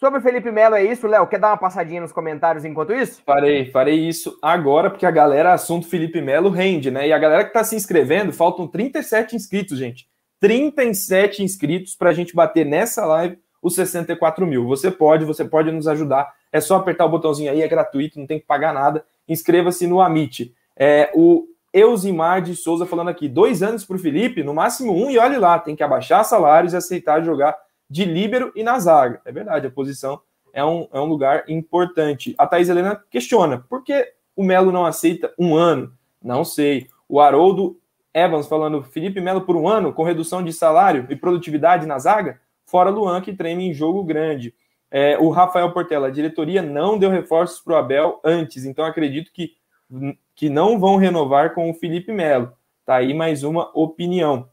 Sobre o Felipe Melo é isso, Léo? Quer dar uma passadinha nos comentários enquanto isso? Farei, farei isso agora, porque a galera, assunto Felipe Melo rende, né? E a galera que está se inscrevendo, faltam 37 inscritos, gente. 37 inscritos para a gente bater nessa live os 64 mil. Você pode, você pode nos ajudar. É só apertar o botãozinho aí, é gratuito, não tem que pagar nada. Inscreva-se no Amit. É, o Eusimar de Souza falando aqui, dois anos para o Felipe, no máximo um, e olhe lá, tem que abaixar salários e aceitar jogar de líbero e na zaga. É verdade, a posição é um, é um lugar importante. A Thais Helena questiona, por que o Melo não aceita um ano? Não sei. O Haroldo Evans falando, Felipe Melo por um ano, com redução de salário e produtividade na zaga? Fora Luan, que treina em jogo grande. É, o Rafael Portela, a diretoria não deu reforços para o Abel antes, então acredito que, que não vão renovar com o Felipe Melo. Tá aí mais uma opinião.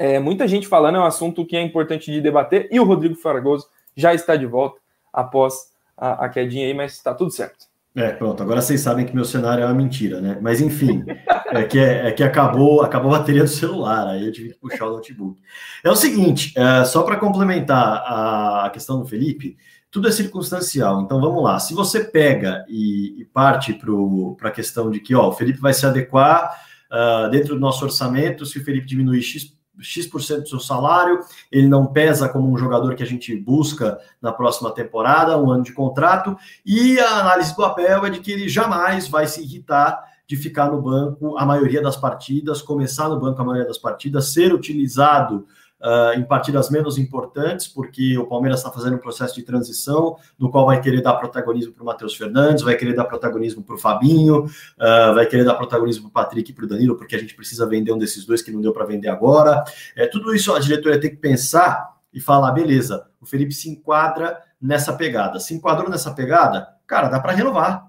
É, muita gente falando, é um assunto que é importante de debater, e o Rodrigo Fragoso já está de volta após a, a quedinha aí, mas está tudo certo. É, pronto, agora vocês sabem que meu cenário é uma mentira, né? Mas enfim, é que, é, é que acabou, acabou a bateria do celular, aí eu tive que puxar o notebook. É o seguinte, é, só para complementar a, questão do Felipe, tudo é circunstancial. Então vamos lá. Se você pega e, e parte para a questão de que ó, o Felipe vai se adequar uh, dentro do nosso orçamento, se o Felipe diminuir X X% do seu salário, ele não pesa como um jogador que a gente busca na próxima temporada, um ano de contrato, e a análise do Abel é de que ele jamais vai se irritar de ficar no banco a maioria das partidas, começar no banco a maioria das partidas, ser utilizado uh, em partidas menos importantes, porque o Palmeiras está fazendo um processo de transição, no qual vai querer dar protagonismo para o Matheus Fernandes, vai querer dar protagonismo para o Fabinho, uh, vai querer dar protagonismo para o Patrick e para o Danilo, porque a gente precisa vender um desses dois que não deu para vender agora. É, tudo isso a diretoria tem que pensar e falar, beleza, o Felipe se enquadra nessa pegada. Se enquadrou nessa pegada, cara, dá para renovar.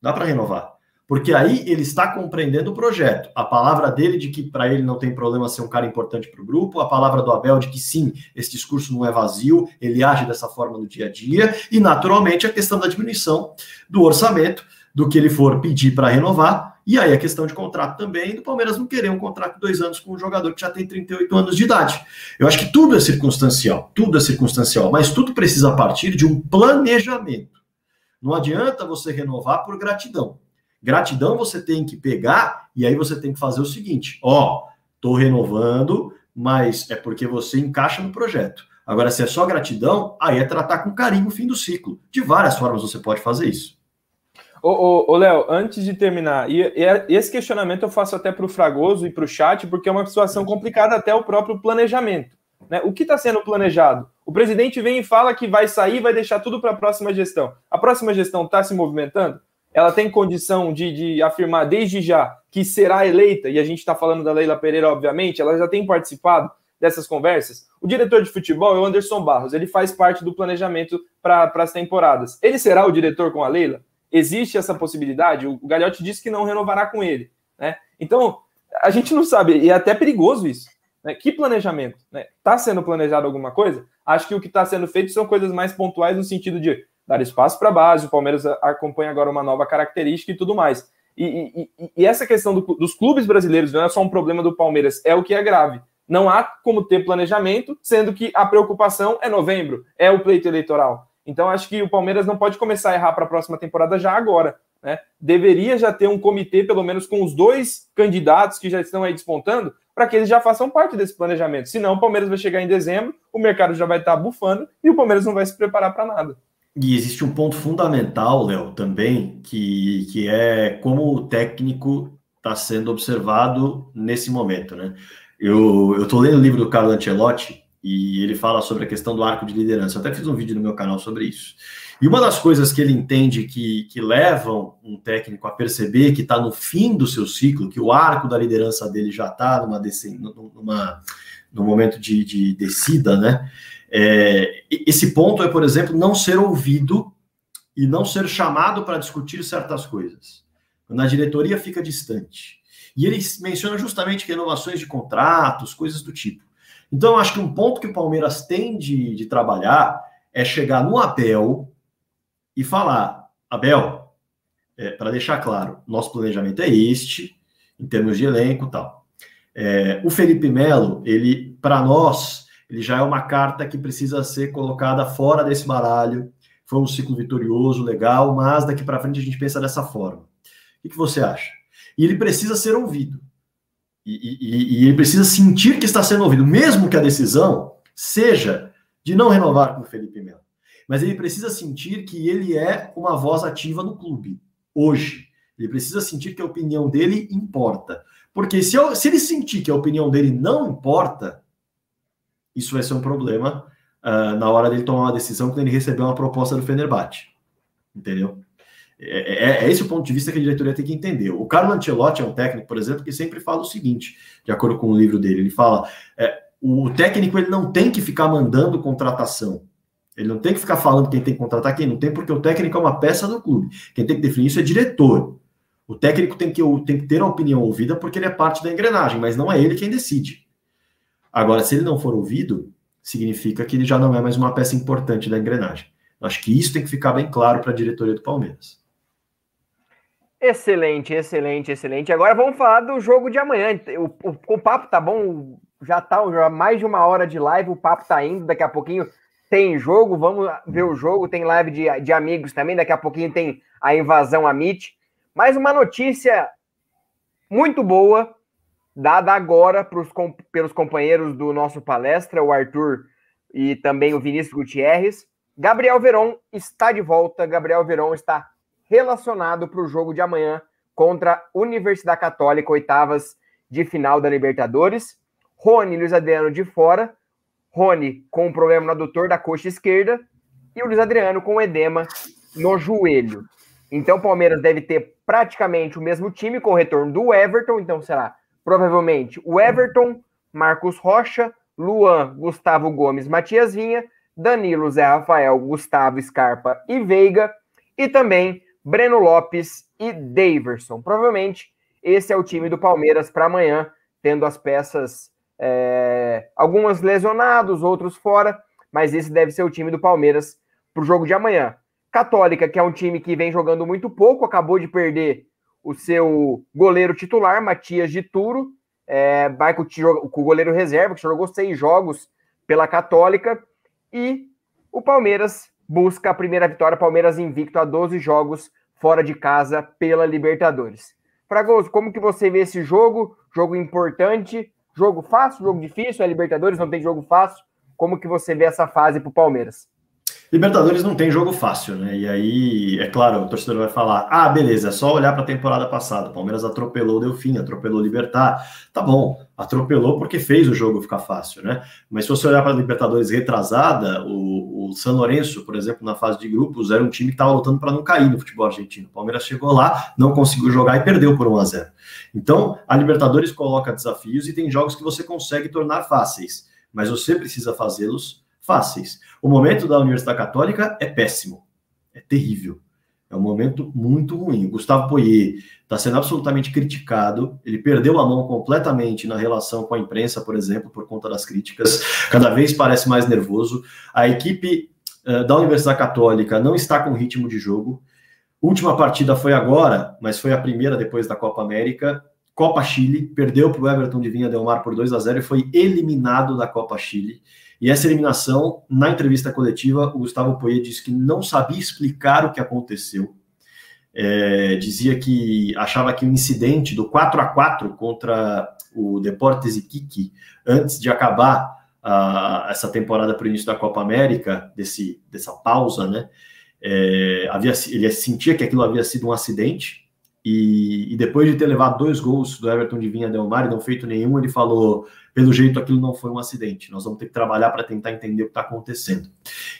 Dá para renovar. Porque aí ele está compreendendo o projeto. A palavra dele de que para ele não tem problema ser um cara importante para o grupo, a palavra do Abel de que sim, esse discurso não é vazio, ele age dessa forma no dia a dia, e naturalmente a questão da diminuição do orçamento, do que ele for pedir para renovar, e aí a questão de contrato também, do Palmeiras não querer um contrato de dois anos com um jogador que já tem 38 anos de idade. Eu acho que tudo é circunstancial, tudo é circunstancial, mas tudo precisa partir de um planejamento. Não adianta você renovar por gratidão. Gratidão você tem que pegar e aí você tem que fazer o seguinte: ó, tô renovando, mas é porque você encaixa no projeto. Agora, se é só gratidão, aí é tratar com carinho o fim do ciclo. De várias formas você pode fazer isso. Ô, Léo, antes de terminar, e, e, esse questionamento eu faço até para o Fragoso e para o chat, porque é uma situação complicada até o próprio planejamento. Né? O que está sendo planejado? O presidente vem e fala que vai sair, vai deixar tudo para a próxima gestão. A próxima gestão está se movimentando? Ela tem condição de, de afirmar desde já que será eleita, e a gente está falando da Leila Pereira, obviamente, ela já tem participado dessas conversas. O diretor de futebol é o Anderson Barros, ele faz parte do planejamento para as temporadas. Ele será o diretor com a Leila? Existe essa possibilidade? O Galhote disse que não renovará com ele. Né? Então, a gente não sabe, e é até perigoso isso. Né? Que planejamento? Está né? Tá sendo planejado alguma coisa? Acho que o que está sendo feito são coisas mais pontuais no sentido de dar espaço para a base. O Palmeiras acompanha agora uma nova característica e tudo mais. E, e, e essa questão do, dos clubes brasileiros não é só um problema do Palmeiras, é o que é grave. Não há como ter planejamento, sendo que a preocupação é novembro, é o pleito eleitoral. Então acho que o Palmeiras não pode começar a errar para a próxima temporada já agora, né, deveria já ter um comitê, pelo menos com os dois candidatos que já estão aí despontando, para que eles já façam parte desse planejamento. Senão, o Palmeiras vai chegar em dezembro, o mercado já vai estar bufando e o Palmeiras não vai se preparar para nada. E existe um ponto fundamental, Léo, também, que, que é como o técnico está sendo observado nesse momento, né? Eu estou lendo o livro do Carlo Ancelotti e ele fala sobre a questão do arco de liderança. Eu até fiz um vídeo no meu canal sobre isso. E uma das coisas que ele entende que, que levam um técnico a perceber que está no fim do seu ciclo, que o arco da liderança dele já está numa, numa, num momento de, de descida, né? É, esse ponto é, por exemplo, não ser ouvido e não ser chamado para discutir certas coisas. Quando a diretoria fica distante. E ele menciona justamente renovações de contratos, coisas do tipo. Então, acho que um ponto que o Palmeiras tem de, de trabalhar é chegar no Abel e falar: Abel, é, para deixar claro, nosso planejamento é este, em termos de elenco e tal. É, o Felipe Melo, ele, para nós, ele já é uma carta que precisa ser colocada fora desse baralho. Foi um ciclo vitorioso, legal, mas daqui para frente a gente pensa dessa forma. O que, você acha? E ele precisa ser ouvido. E, e, e, ele precisa sentir que está sendo ouvido, mesmo que a decisão seja de não renovar com o Felipe Melo mas ele precisa sentir que ele é uma voz ativa no clube, hoje. Ele precisa sentir que a opinião dele importa. Porque se, eu, se ele sentir que a opinião dele não importa, isso vai ser um problema uh, na hora dele tomar uma decisão quando ele receber uma proposta do Fenerbahçe. Entendeu? É, é, é, esse o ponto de vista que a diretoria tem que entender. O Carlo Ancelotti é um técnico, por exemplo, que sempre fala o seguinte, de acordo com o livro dele, ele fala, é, o técnico ele não tem que ficar mandando contratação. Ele não tem que ficar falando quem tem que contratar, quem não tem, porque o técnico é uma peça do clube. Quem tem que definir isso é diretor. O técnico tem que, tem que ter a opinião ouvida porque ele é parte da engrenagem, mas não é ele quem decide. Agora, se ele não for ouvido, significa que ele já não é mais uma peça importante da engrenagem. Acho que isso tem que ficar bem claro para a diretoria do Palmeiras. Excelente, excelente, excelente. Agora vamos falar do jogo de amanhã. O, o, o papo tá bom, já tá já mais de uma hora de live, o papo tá indo, daqui a pouquinho tem jogo, vamos ver o jogo, tem live de, de amigos também, daqui a pouquinho tem a invasão Amit. Mais uma notícia muito boa, dada agora pros, pelos companheiros do nosso palestra, o Arthur e também o Vinícius Gutierrez. Gabriel Veron está de volta, Gabriel Veron está relacionado para o jogo de amanhã contra a Universidade Católica, oitavas de final da Libertadores. Rony e Luiz Adriano de fora, Rony com um problema no adutor da coxa esquerda e o Luiz Adriano com edema no joelho. Então o Palmeiras deve ter praticamente o mesmo time com o retorno do Everton, então será provavelmente o Everton, Marcos Rocha, Luan, Gustavo Gomes, Matias Vinha, Danilo, Zé Rafael, Gustavo Scarpa e Veiga, e também Breno Lopes e Daverson. Provavelmente esse é o time do Palmeiras para amanhã, tendo as peças é, algumas lesionados, outros fora, mas esse deve ser o time do Palmeiras para o jogo de amanhã. Católica, que é um time que vem jogando muito pouco, acabou de perder o seu goleiro titular, Matias de Turo, é, vai com o, com o goleiro reserva, que jogou seis jogos pela Católica, e o Palmeiras busca a primeira vitória, Palmeiras invicto a 12 jogos fora de casa pela Libertadores. Fragoso, como que você vê esse jogo? Jogo importante, Jogo fácil, jogo difícil, é Libertadores, não tem jogo fácil. Como que você vê essa fase para o Palmeiras? Libertadores não tem jogo fácil, né? E aí, é claro, o torcedor vai falar: ah, beleza, é só olhar para a temporada passada. O Palmeiras atropelou o Delfim, atropelou o Libertar. Tá bom, atropelou porque fez o jogo ficar fácil, né? Mas se você olhar para a Libertadores retrasada, o, o San Lourenço, por exemplo, na fase de grupos, era um time que estava lutando para não cair no futebol argentino. O Palmeiras chegou lá, não conseguiu jogar e perdeu por 1 a 0 Então, a Libertadores coloca desafios e tem jogos que você consegue tornar fáceis, mas você precisa fazê-los fáceis. O momento da Universidade Católica é péssimo, é terrível. É um momento muito ruim. O Gustavo Poirier está sendo absolutamente criticado. Ele perdeu a mão completamente na relação com a imprensa, por exemplo, por conta das críticas. Cada vez parece mais nervoso. A equipe uh, da Universidade Católica não está com ritmo de jogo. Última partida foi agora, mas foi a primeira depois da Copa América. Copa Chile, perdeu para o Everton de Vinha Del Mar por 2 a 0 e foi eliminado da Copa Chile. E essa eliminação, na entrevista coletiva, o Gustavo Poirier disse que não sabia explicar o que aconteceu. é, dizia que achava que o incidente do 4 a 4 contra o Deportes Iquique, antes de acabar essa temporada para o início da Copa América, desse, dessa pausa, né? É, havia, ele sentia que aquilo havia sido um acidente, e, e, depois de ter levado dois gols do Everton de Vinha Del Mar e não feito nenhum, ele falou: pelo jeito aquilo não foi um acidente, nós vamos ter que trabalhar para tentar entender o que está acontecendo.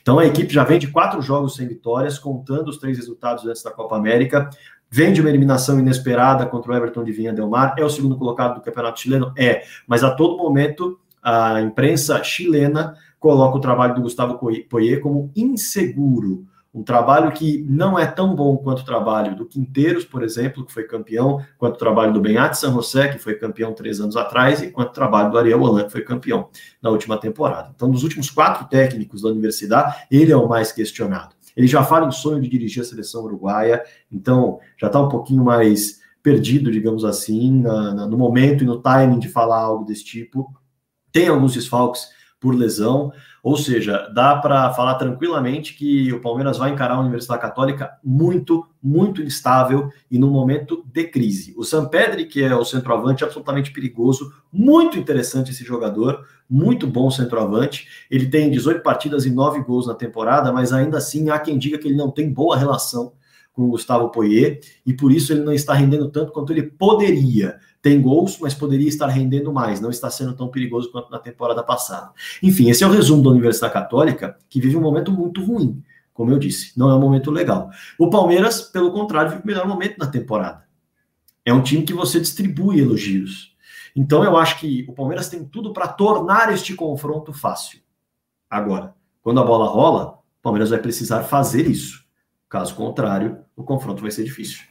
Então a equipe já vem de quatro jogos sem vitórias, contando os três resultados antes da Copa América. Vem de uma eliminação inesperada contra o Everton de Vinha Del Mar, é o segundo colocado do Campeonato Chileno? É, mas a todo momento a imprensa chilena coloca o trabalho do Gustavo Poirier como inseguro. Um trabalho que não é tão bom quanto o trabalho do Quinteiros, por exemplo, que foi campeão, quanto o trabalho do Benhati San José, que foi campeão três anos atrás, e quanto o trabalho do Ariel Holan, que foi campeão na última temporada. Então, dos últimos quatro técnicos da universidade, ele é o mais questionado. Ele já fala em sonho de dirigir a seleção uruguaia, então já está um pouquinho mais perdido, digamos assim, na, na, no momento e no timing de falar algo desse tipo tem alguns desfalques por lesão, ou seja, dá para falar tranquilamente que o Palmeiras vai encarar a Universidade Católica muito, muito instável e num momento de crise. O Sampedri, que é o centroavante absolutamente perigoso, muito interessante esse jogador, muito bom centroavante. Ele tem 18 partidas e 9 gols na temporada, mas ainda assim há quem diga que ele não tem boa relação com o Gustavo Poirier e por isso ele não está rendendo tanto quanto ele poderia tem gols, mas poderia estar rendendo mais, não está sendo tão perigoso quanto na temporada passada. Enfim, esse é o resumo da Universidade Católica, que vive um momento muito ruim, como eu disse, não é um momento legal. O Palmeiras, pelo contrário, vive o melhor momento na temporada. É um time que você distribui elogios. Então eu acho que o Palmeiras tem tudo para tornar este confronto fácil. Agora, quando a bola rola, o Palmeiras vai precisar fazer isso. Caso contrário, o confronto vai ser difícil.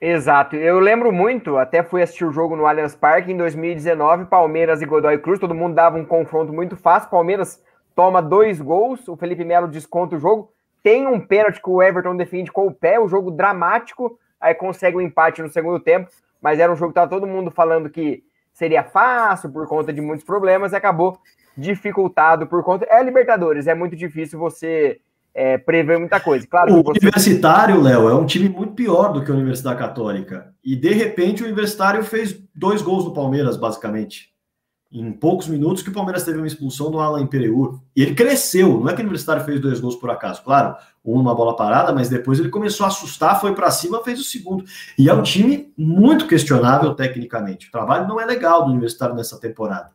Exato. Eu lembro muito, até fui assistir o jogo no Allianz Parque em 2019, Palmeiras e Godoy Cruz, todo mundo dava um confronto muito fácil. Palmeiras toma dois gols, o Felipe Melo desconta o jogo. Tem um pênalti que o Everton defende com o pé, o jogo dramático, aí consegue o um empate no segundo tempo, mas era um jogo que estava todo mundo falando que seria fácil por conta de muitos problemas e acabou dificultado por conta. É Libertadores, é muito difícil você é, prever muita coisa. Claro, o você... Universitário, Léo, é um time muito pior do que a Universidade Católica. E de repente o Universitário fez dois gols no Palmeiras, basicamente. Em poucos minutos que o Palmeiras teve uma expulsão do Alan Pereur. E ele cresceu, não é que o Universitário fez dois gols por acaso, claro, um numa bola parada, mas depois ele começou a assustar, foi para cima, fez o segundo. E é um time muito questionável tecnicamente. O trabalho não é legal do Universitário nessa temporada.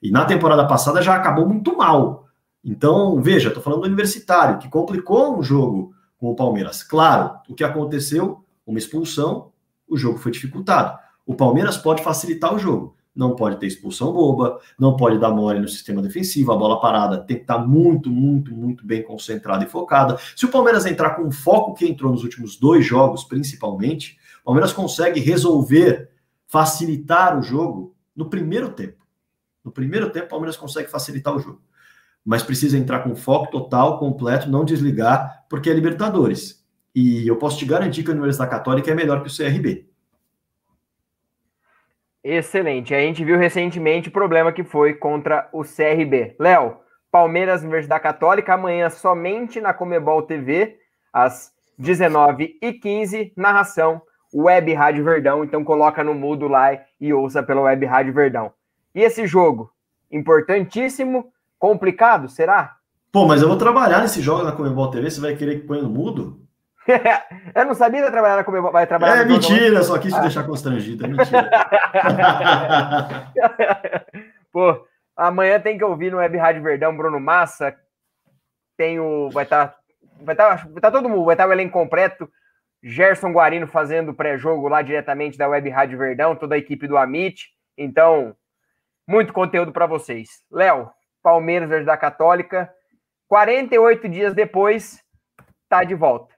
E na temporada passada já acabou muito mal. Então, veja, estou falando do universitário, que complicou um jogo com o Palmeiras. Claro, o que aconteceu, uma expulsão, o jogo foi dificultado. O Palmeiras pode facilitar o jogo. Não pode ter expulsão boba, não pode dar mole no sistema defensivo, a bola parada tem que estar tá muito, muito, muito bem concentrada e focada. Se o Palmeiras entrar com o foco que entrou nos últimos dois jogos, principalmente, o Palmeiras consegue resolver, facilitar o jogo no primeiro tempo. No primeiro tempo, o Palmeiras consegue facilitar o jogo mas precisa entrar com foco total, completo, não desligar, porque é Libertadores. E eu posso te garantir que a Universidade Católica é melhor que o CRB. Excelente. A gente viu recentemente o problema que foi contra o CRB. Léo, Palmeiras Universidade Católica, amanhã somente na Comebol TV, às 19h15, narração Web Rádio Verdão. Então coloca no mudo lá e ouça pela Web Rádio Verdão. E esse jogo, importantíssimo, Complicado, será? Pô, mas eu vou trabalhar nesse jogo na Comebol TV, você vai querer que ponha no mudo? eu não sabia trabalhar na Comebol, vai trabalhar É mentira, só quis te deixar constrangido, é mentira. Pô, amanhã tem que ouvir no Web Rádio Verdão, Bruno Massa, tem o, vai estar, tá, vai estar, tá, vai tá todo mundo, vai estar o elenco completo, Gerson Guarino fazendo pré-jogo lá diretamente da Web Rádio Verdão, toda a equipe do Amit, então, muito conteúdo para vocês. Léo, Palmeiras versus da Católica. 48 dias depois, tá de volta.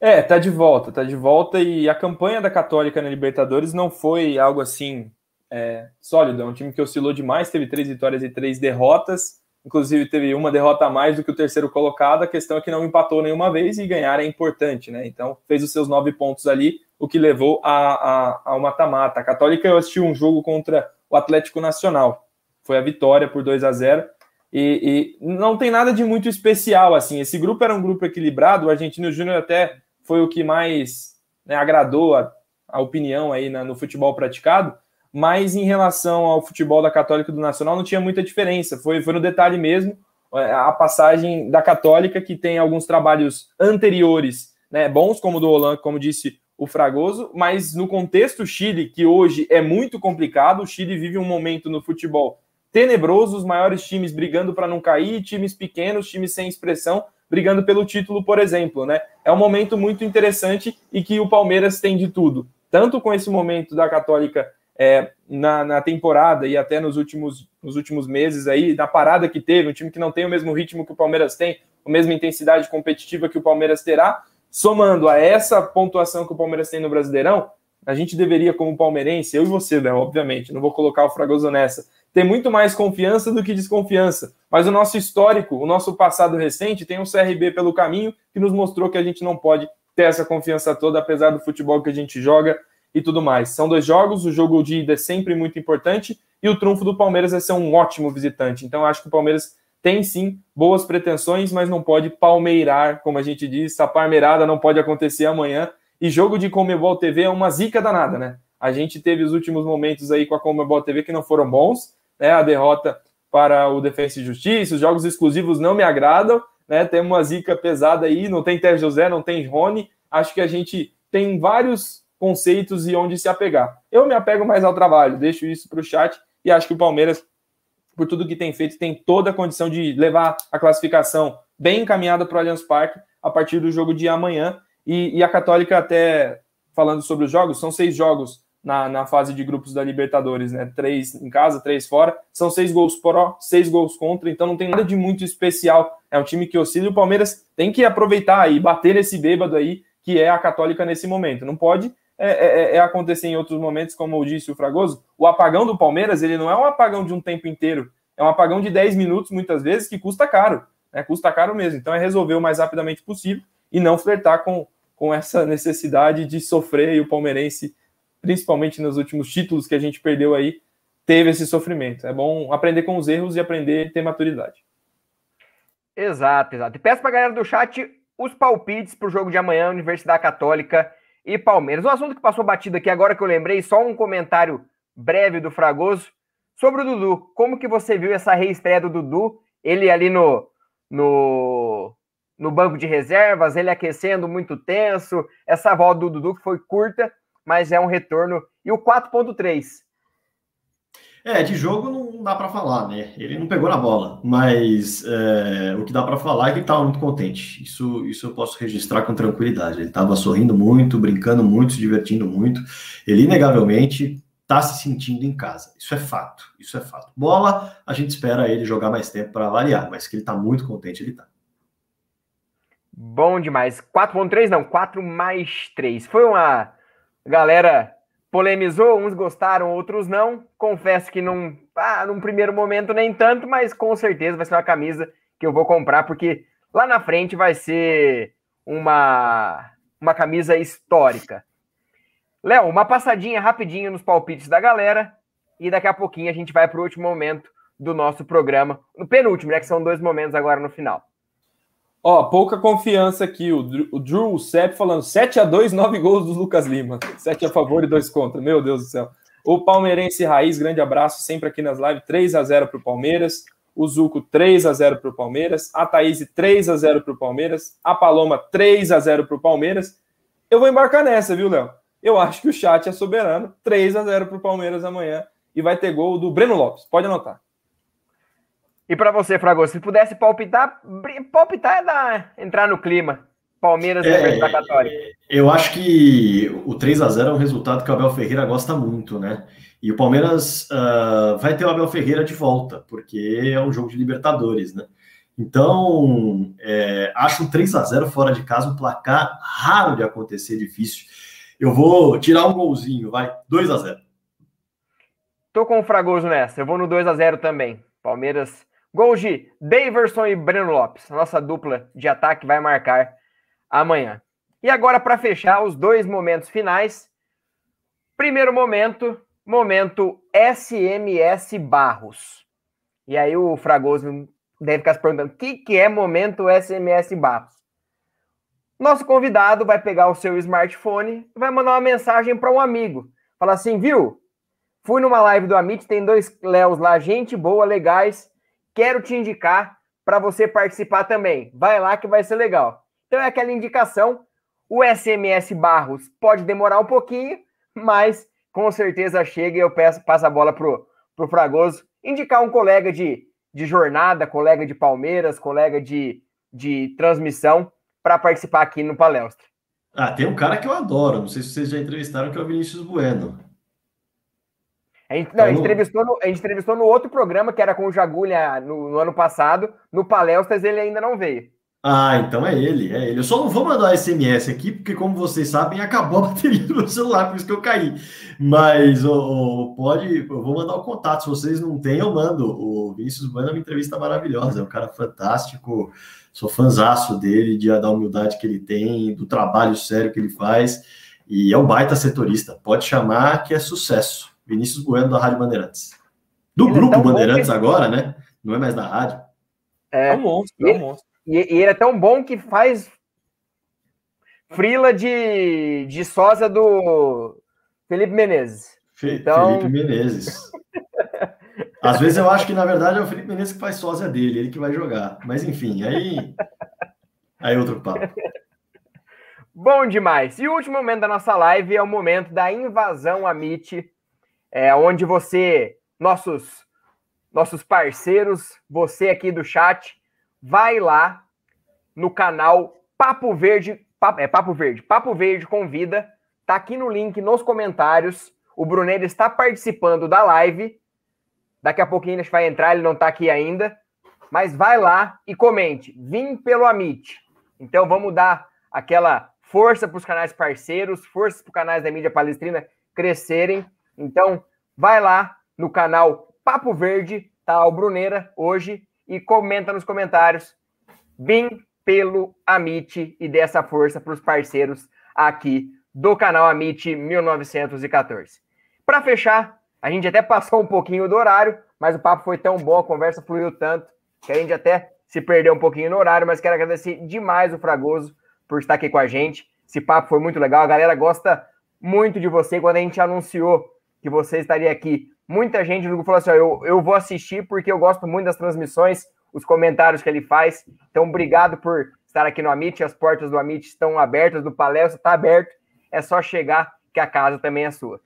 É, tá de volta, tá de volta e a campanha da Católica na Libertadores não foi algo assim é, sólido. É um time que oscilou demais, teve três vitórias e três derrotas. Inclusive teve uma derrota a mais do que o terceiro colocado. A questão é que não empatou nenhuma vez e ganhar é importante, né? Então fez os seus nove pontos ali, o que levou a, a, ao mata-mata. A Católica eu assisti um jogo contra o Atlético Nacional foi a vitória por 2 a 0 E, e, não tem nada de muito especial assim. Esse grupo era um grupo equilibrado. O Argentino Júnior até foi o que mais né, agradou a, a, opinião aí na, no futebol praticado. Mas em relação ao futebol da Católica e do Nacional, não tinha muita diferença. Foi, foi no detalhe mesmo é, a passagem da Católica, que tem alguns trabalhos anteriores, né, bons, como do Holan, como disse o Fragoso, mas no contexto Chile, que hoje é muito complicado, o Chile vive um momento no futebol tenebroso, os maiores times brigando para não cair, times pequenos, times sem expressão, brigando pelo título, por exemplo, né? É um momento muito interessante e que o Palmeiras tem de tudo. Tanto com esse momento da Católica é, na, na, temporada e até nos últimos, nos últimos meses aí, na parada que teve, um time que não tem o mesmo ritmo que o Palmeiras tem, a mesma intensidade competitiva que o Palmeiras terá, somando a essa pontuação que o Palmeiras tem no Brasileirão, a gente deveria, como palmeirense, eu e você, né, obviamente, não vou colocar o Fragoso nessa, ter muito mais confiança do que desconfiança. Mas o nosso histórico, o nosso passado recente, tem um CRB pelo caminho que nos mostrou que a gente não pode ter essa confiança toda, apesar do futebol que a gente joga e tudo mais. São dois jogos, o jogo de ida é sempre muito importante e o trunfo do Palmeiras é ser um ótimo visitante. Então, acho que o Palmeiras tem sim boas pretensões, mas não pode palmeirar, como a gente diz, essa parmeirada não pode acontecer amanhã. E jogo de Comebol TV é uma zica danada, né? A gente teve os últimos momentos aí com a Comebol TV que não foram bons, né? A derrota para o Defensa e Justiça, os jogos exclusivos não me agradam, né? Uma zica pesada aí, não tem Té José, não tem Rony. Acho que a gente tem vários conceitos e onde se apegar. Eu me apego mais ao trabalho, deixo isso para o chat e acho que o Palmeiras, por tudo que tem feito, tem toda a condição de levar a classificação bem encaminhada para o Allianz Parque a partir do jogo de amanhã. E, e, a Católica, até falando sobre os jogos, são seis jogos na, na fase de grupos da Libertadores, né? Três em casa, três fora. São seis gols pró, seis gols contra, então não tem nada de muito especial. É um time que oscila e o Palmeiras tem que aproveitar e bater nesse bêbado aí que é a Católica nesse momento. Não pode é, é, é, é, acontecer em outros momentos, como disse o Fragoso, o apagão do Palmeiras, ele não é um apagão de um tempo inteiro, é um apagão de 10 minutos, muitas vezes, que custa caro, né? Custa caro mesmo. Então é resolver o mais rapidamente possível e não flertar com, com essa necessidade de sofrer, e o palmeirense, principalmente nos últimos títulos que a gente perdeu aí, teve esse sofrimento. É bom aprender com os erros e aprender a ter maturidade. Exato, exato. E peço para a galera do chat os palpites para o jogo de amanhã, Universidade Católica e Palmeiras. Um assunto que passou batido aqui agora que eu lembrei, só um comentário breve do Fragoso sobre o Dudu. Como que você viu essa reestreia do Dudu? Ele ali no, no, no banco de reservas, ele aquecendo muito tenso, essa volta do Dudu que foi curta, mas é um retorno. E o 4.3, é, de jogo não dá para falar, né? Ele não pegou na bola, mas é, o que dá para falar é que ele estava muito contente. Isso, isso eu posso registrar com tranquilidade. Ele estava sorrindo muito, brincando muito, se divertindo muito. Ele, inegavelmente, está se sentindo em casa. Isso é fato. Isso é fato. Bola, a gente espera ele jogar mais tempo para variar, mas que ele está muito contente, ele está. Bom demais. 4.3 não, 4 mais 3. Foi uma galera polemizou, uns gostaram, outros não. Confesso que num, ah, num primeiro momento nem tanto, mas com certeza vai ser uma camisa que eu vou comprar, porque lá na frente vai ser uma, uma camisa histórica. Léo, uma passadinha rapidinho nos palpites da galera e daqui a pouquinho a gente vai para o último momento do nosso programa, no penúltimo, né, que são dois momentos agora no final. Ó, pouca confiança aqui. O, Drew, o Drew Sepp falando 7 a 2 9 gols do Lucas Lima. 7 a favor e 2 contra. Meu Deus do céu. O Palmeirense Raiz, grande abraço, sempre aqui nas lives. 3 a 0 para o Palmeiras. O Zuco 3 a 0 para o Palmeiras. A Thaís 3 a 0 para o Palmeiras. A Paloma 3 a 0 para o Palmeiras. Eu vou embarcar nessa, viu, Léo? Eu acho que o chat é soberano. 3 a 0 para o Palmeiras amanhã. E vai ter gol do Breno Lopes. Pode anotar. E para você, Fragoso, se pudesse palpitar, palpitar é dar, entrar no clima. Palmeiras é, da Católica. Eu acho que o 3 a 0 é um resultado que o Abel Ferreira gosta muito, né? E o Palmeiras uh, vai ter o Abel Ferreira de volta, porque é um jogo de Libertadores, né? Então, é, acho um 3 a 0 fora de casa um placar raro de acontecer, difícil. Eu vou tirar um golzinho, vai, 2 a 0 Tô com o Fragoso nessa, eu vou no 2 a 0 também. Palmeiras Gols de Daverson e Breno Lopes. Nossa dupla de ataque vai marcar amanhã. E agora, para fechar, os dois momentos finais. Primeiro momento, momento SMS Barros. E aí o Fragoso deve ficar se perguntando: o que, que é momento SMS Barros? Nosso convidado vai pegar o seu smartphone vai mandar uma mensagem para um amigo. Falar assim, viu? Fui numa live do Amit, tem dois Léos lá, gente boa, legais. Quero te indicar para você participar também. Vai lá que vai ser legal. Então é aquela indicação. O SMS Barros pode demorar um pouquinho, mas com certeza chega e eu peço, passo a bola pro, pro Fragoso. Indicar um colega de, de jornada, colega de Palmeiras, colega de, de transmissão, para participar aqui no Palestra. Ah, tem um cara que eu adoro, não sei se vocês já entrevistaram, que é o Vinícius Bueno. A gente, não, a, gente então, entrevistou no, a gente entrevistou no outro programa, que era com o Jagulha no, no, ano passado. No Palestras ele ainda não veio. Ah, então é ele, é ele. Eu só não vou mandar SMS aqui, porque, como vocês sabem, acabou a bateria do meu celular, por isso que eu caí. Mas oh, pode, eu vou mandar o contato. Se vocês não têm, eu mando. O Vinícius Bueno é uma entrevista maravilhosa, é um cara fantástico. Sou fanzaço dele, de, da humildade que ele tem, do trabalho sério que ele faz. E é um baita setorista. Pode chamar que é sucesso. Vinícius Bueno, da Rádio Bandeirantes. Do ele é grupo é Bandeirantes que... agora, né? Não é mais da rádio. É, é um monstro, é um monstro. E, e, ele é tão bom que faz frila de, de sósia do Felipe Menezes. Fe, então... Felipe Menezes. Às vezes eu acho que, na verdade, é o Felipe Menezes que faz sósia dele, ele que vai jogar. Mas, enfim, aí... Aí outro papo. Bom demais. E o último momento da nossa live é o momento da invasão a MIT é, onde você, nossos, nossos parceiros, você aqui do chat, vai lá no canal Papo Verde, Papo, é Papo Verde, Papo Verde Convida, tá aqui no link nos comentários. O Brunelli está participando da live. Daqui a pouquinho gente vai entrar, ele não está aqui ainda. Mas vai lá e comente. Vim pelo Amit. Então vamos dar aquela força para os canais parceiros, força para os canais da mídia palestrina crescerem. Então, vai lá no canal Papo Verde, tá o Bruneira hoje, e comenta nos comentários. Vim pelo Amit e dê essa força para os parceiros aqui do canal Amit 1914. Para fechar, a gente até passou um pouquinho do horário, mas o papo foi tão bom, a conversa fluiu tanto, que a gente até se perdeu um pouquinho no horário, mas quero agradecer demais o Fragoso por estar aqui com a gente. Esse papo foi muito legal, a galera gosta muito de você. Quando a gente anunciou que você estaria aqui. Muita gente no falou assim: ó, eu, eu vou assistir porque eu gosto muito das transmissões, os comentários que ele faz. Então, obrigado por estar aqui no Amit. As portas do Amit estão abertas, do palestra está aberto. É só chegar que a casa também é sua.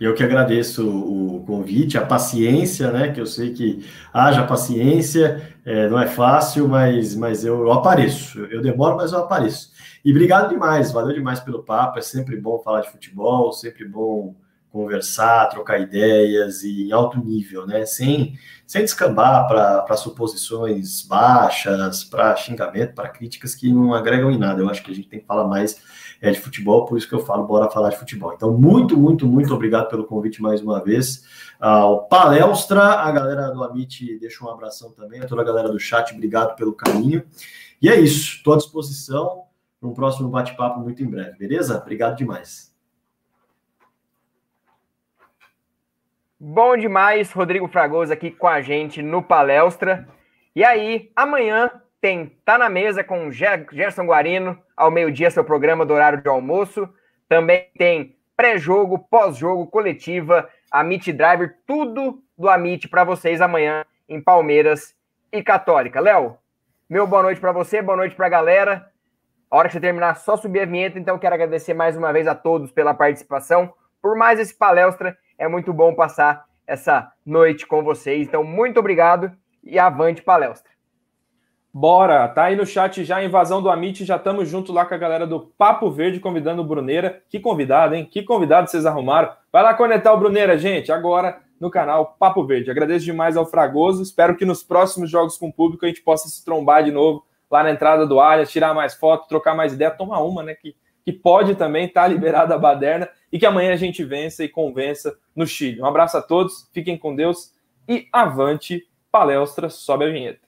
Eu que agradeço o convite, a paciência, né? Que eu sei que haja paciência, é, não é fácil, mas, mas eu, eu apareço. Eu demoro, mas eu apareço. E obrigado demais, valeu demais pelo papo. É sempre bom falar de futebol, sempre bom conversar, trocar ideias e em alto nível, né? Sem, sem descambar para suposições baixas, para xingamento, para críticas que não agregam em nada. Eu acho que a gente tem que falar mais é, de futebol, por isso que eu falo, bora falar de futebol. Então, muito, muito, muito obrigado pelo convite mais uma vez. Ao Palestra, a galera do Amit deixa um abração também, a toda a galera do chat, obrigado pelo carinho. E é isso, estou à disposição para um próximo bate-papo muito em breve, beleza? Obrigado demais. Bom demais, Rodrigo Fragoso aqui com a gente no Palestra. E aí, amanhã tem Tá na Mesa com Gerson Guarino, ao meio-dia, seu programa do horário de almoço. Também tem pré-jogo, pós-jogo, coletiva, Amit Driver, tudo do Amit para vocês amanhã em Palmeiras e Católica. Léo, meu boa noite para você, boa noite para a galera. A hora que você terminar, só subir a vinheta, então quero agradecer mais uma vez a todos pela participação, por mais esse palestra é muito bom passar essa noite com vocês. Então, muito obrigado e avante palestra. Bora, tá aí no chat já, invasão do Amit, já estamos junto lá com a galera do Papo Verde, convidando o Bruneira. Que convidado, hein? Que convidado vocês arrumaram. Vai lá conectar o Bruneira, gente, agora no canal Papo Verde. Agradeço demais ao Fragoso, espero que nos próximos jogos com o público a gente possa se trombar de novo lá na entrada do Allianz, tirar mais foto, trocar mais ideia, tomar uma, né, que que pode também estar tá liberada a baderna e que amanhã a gente vença e convença no Chile. Um abraço a todos, fiquem com Deus e avante palestra, sobe a vinheta.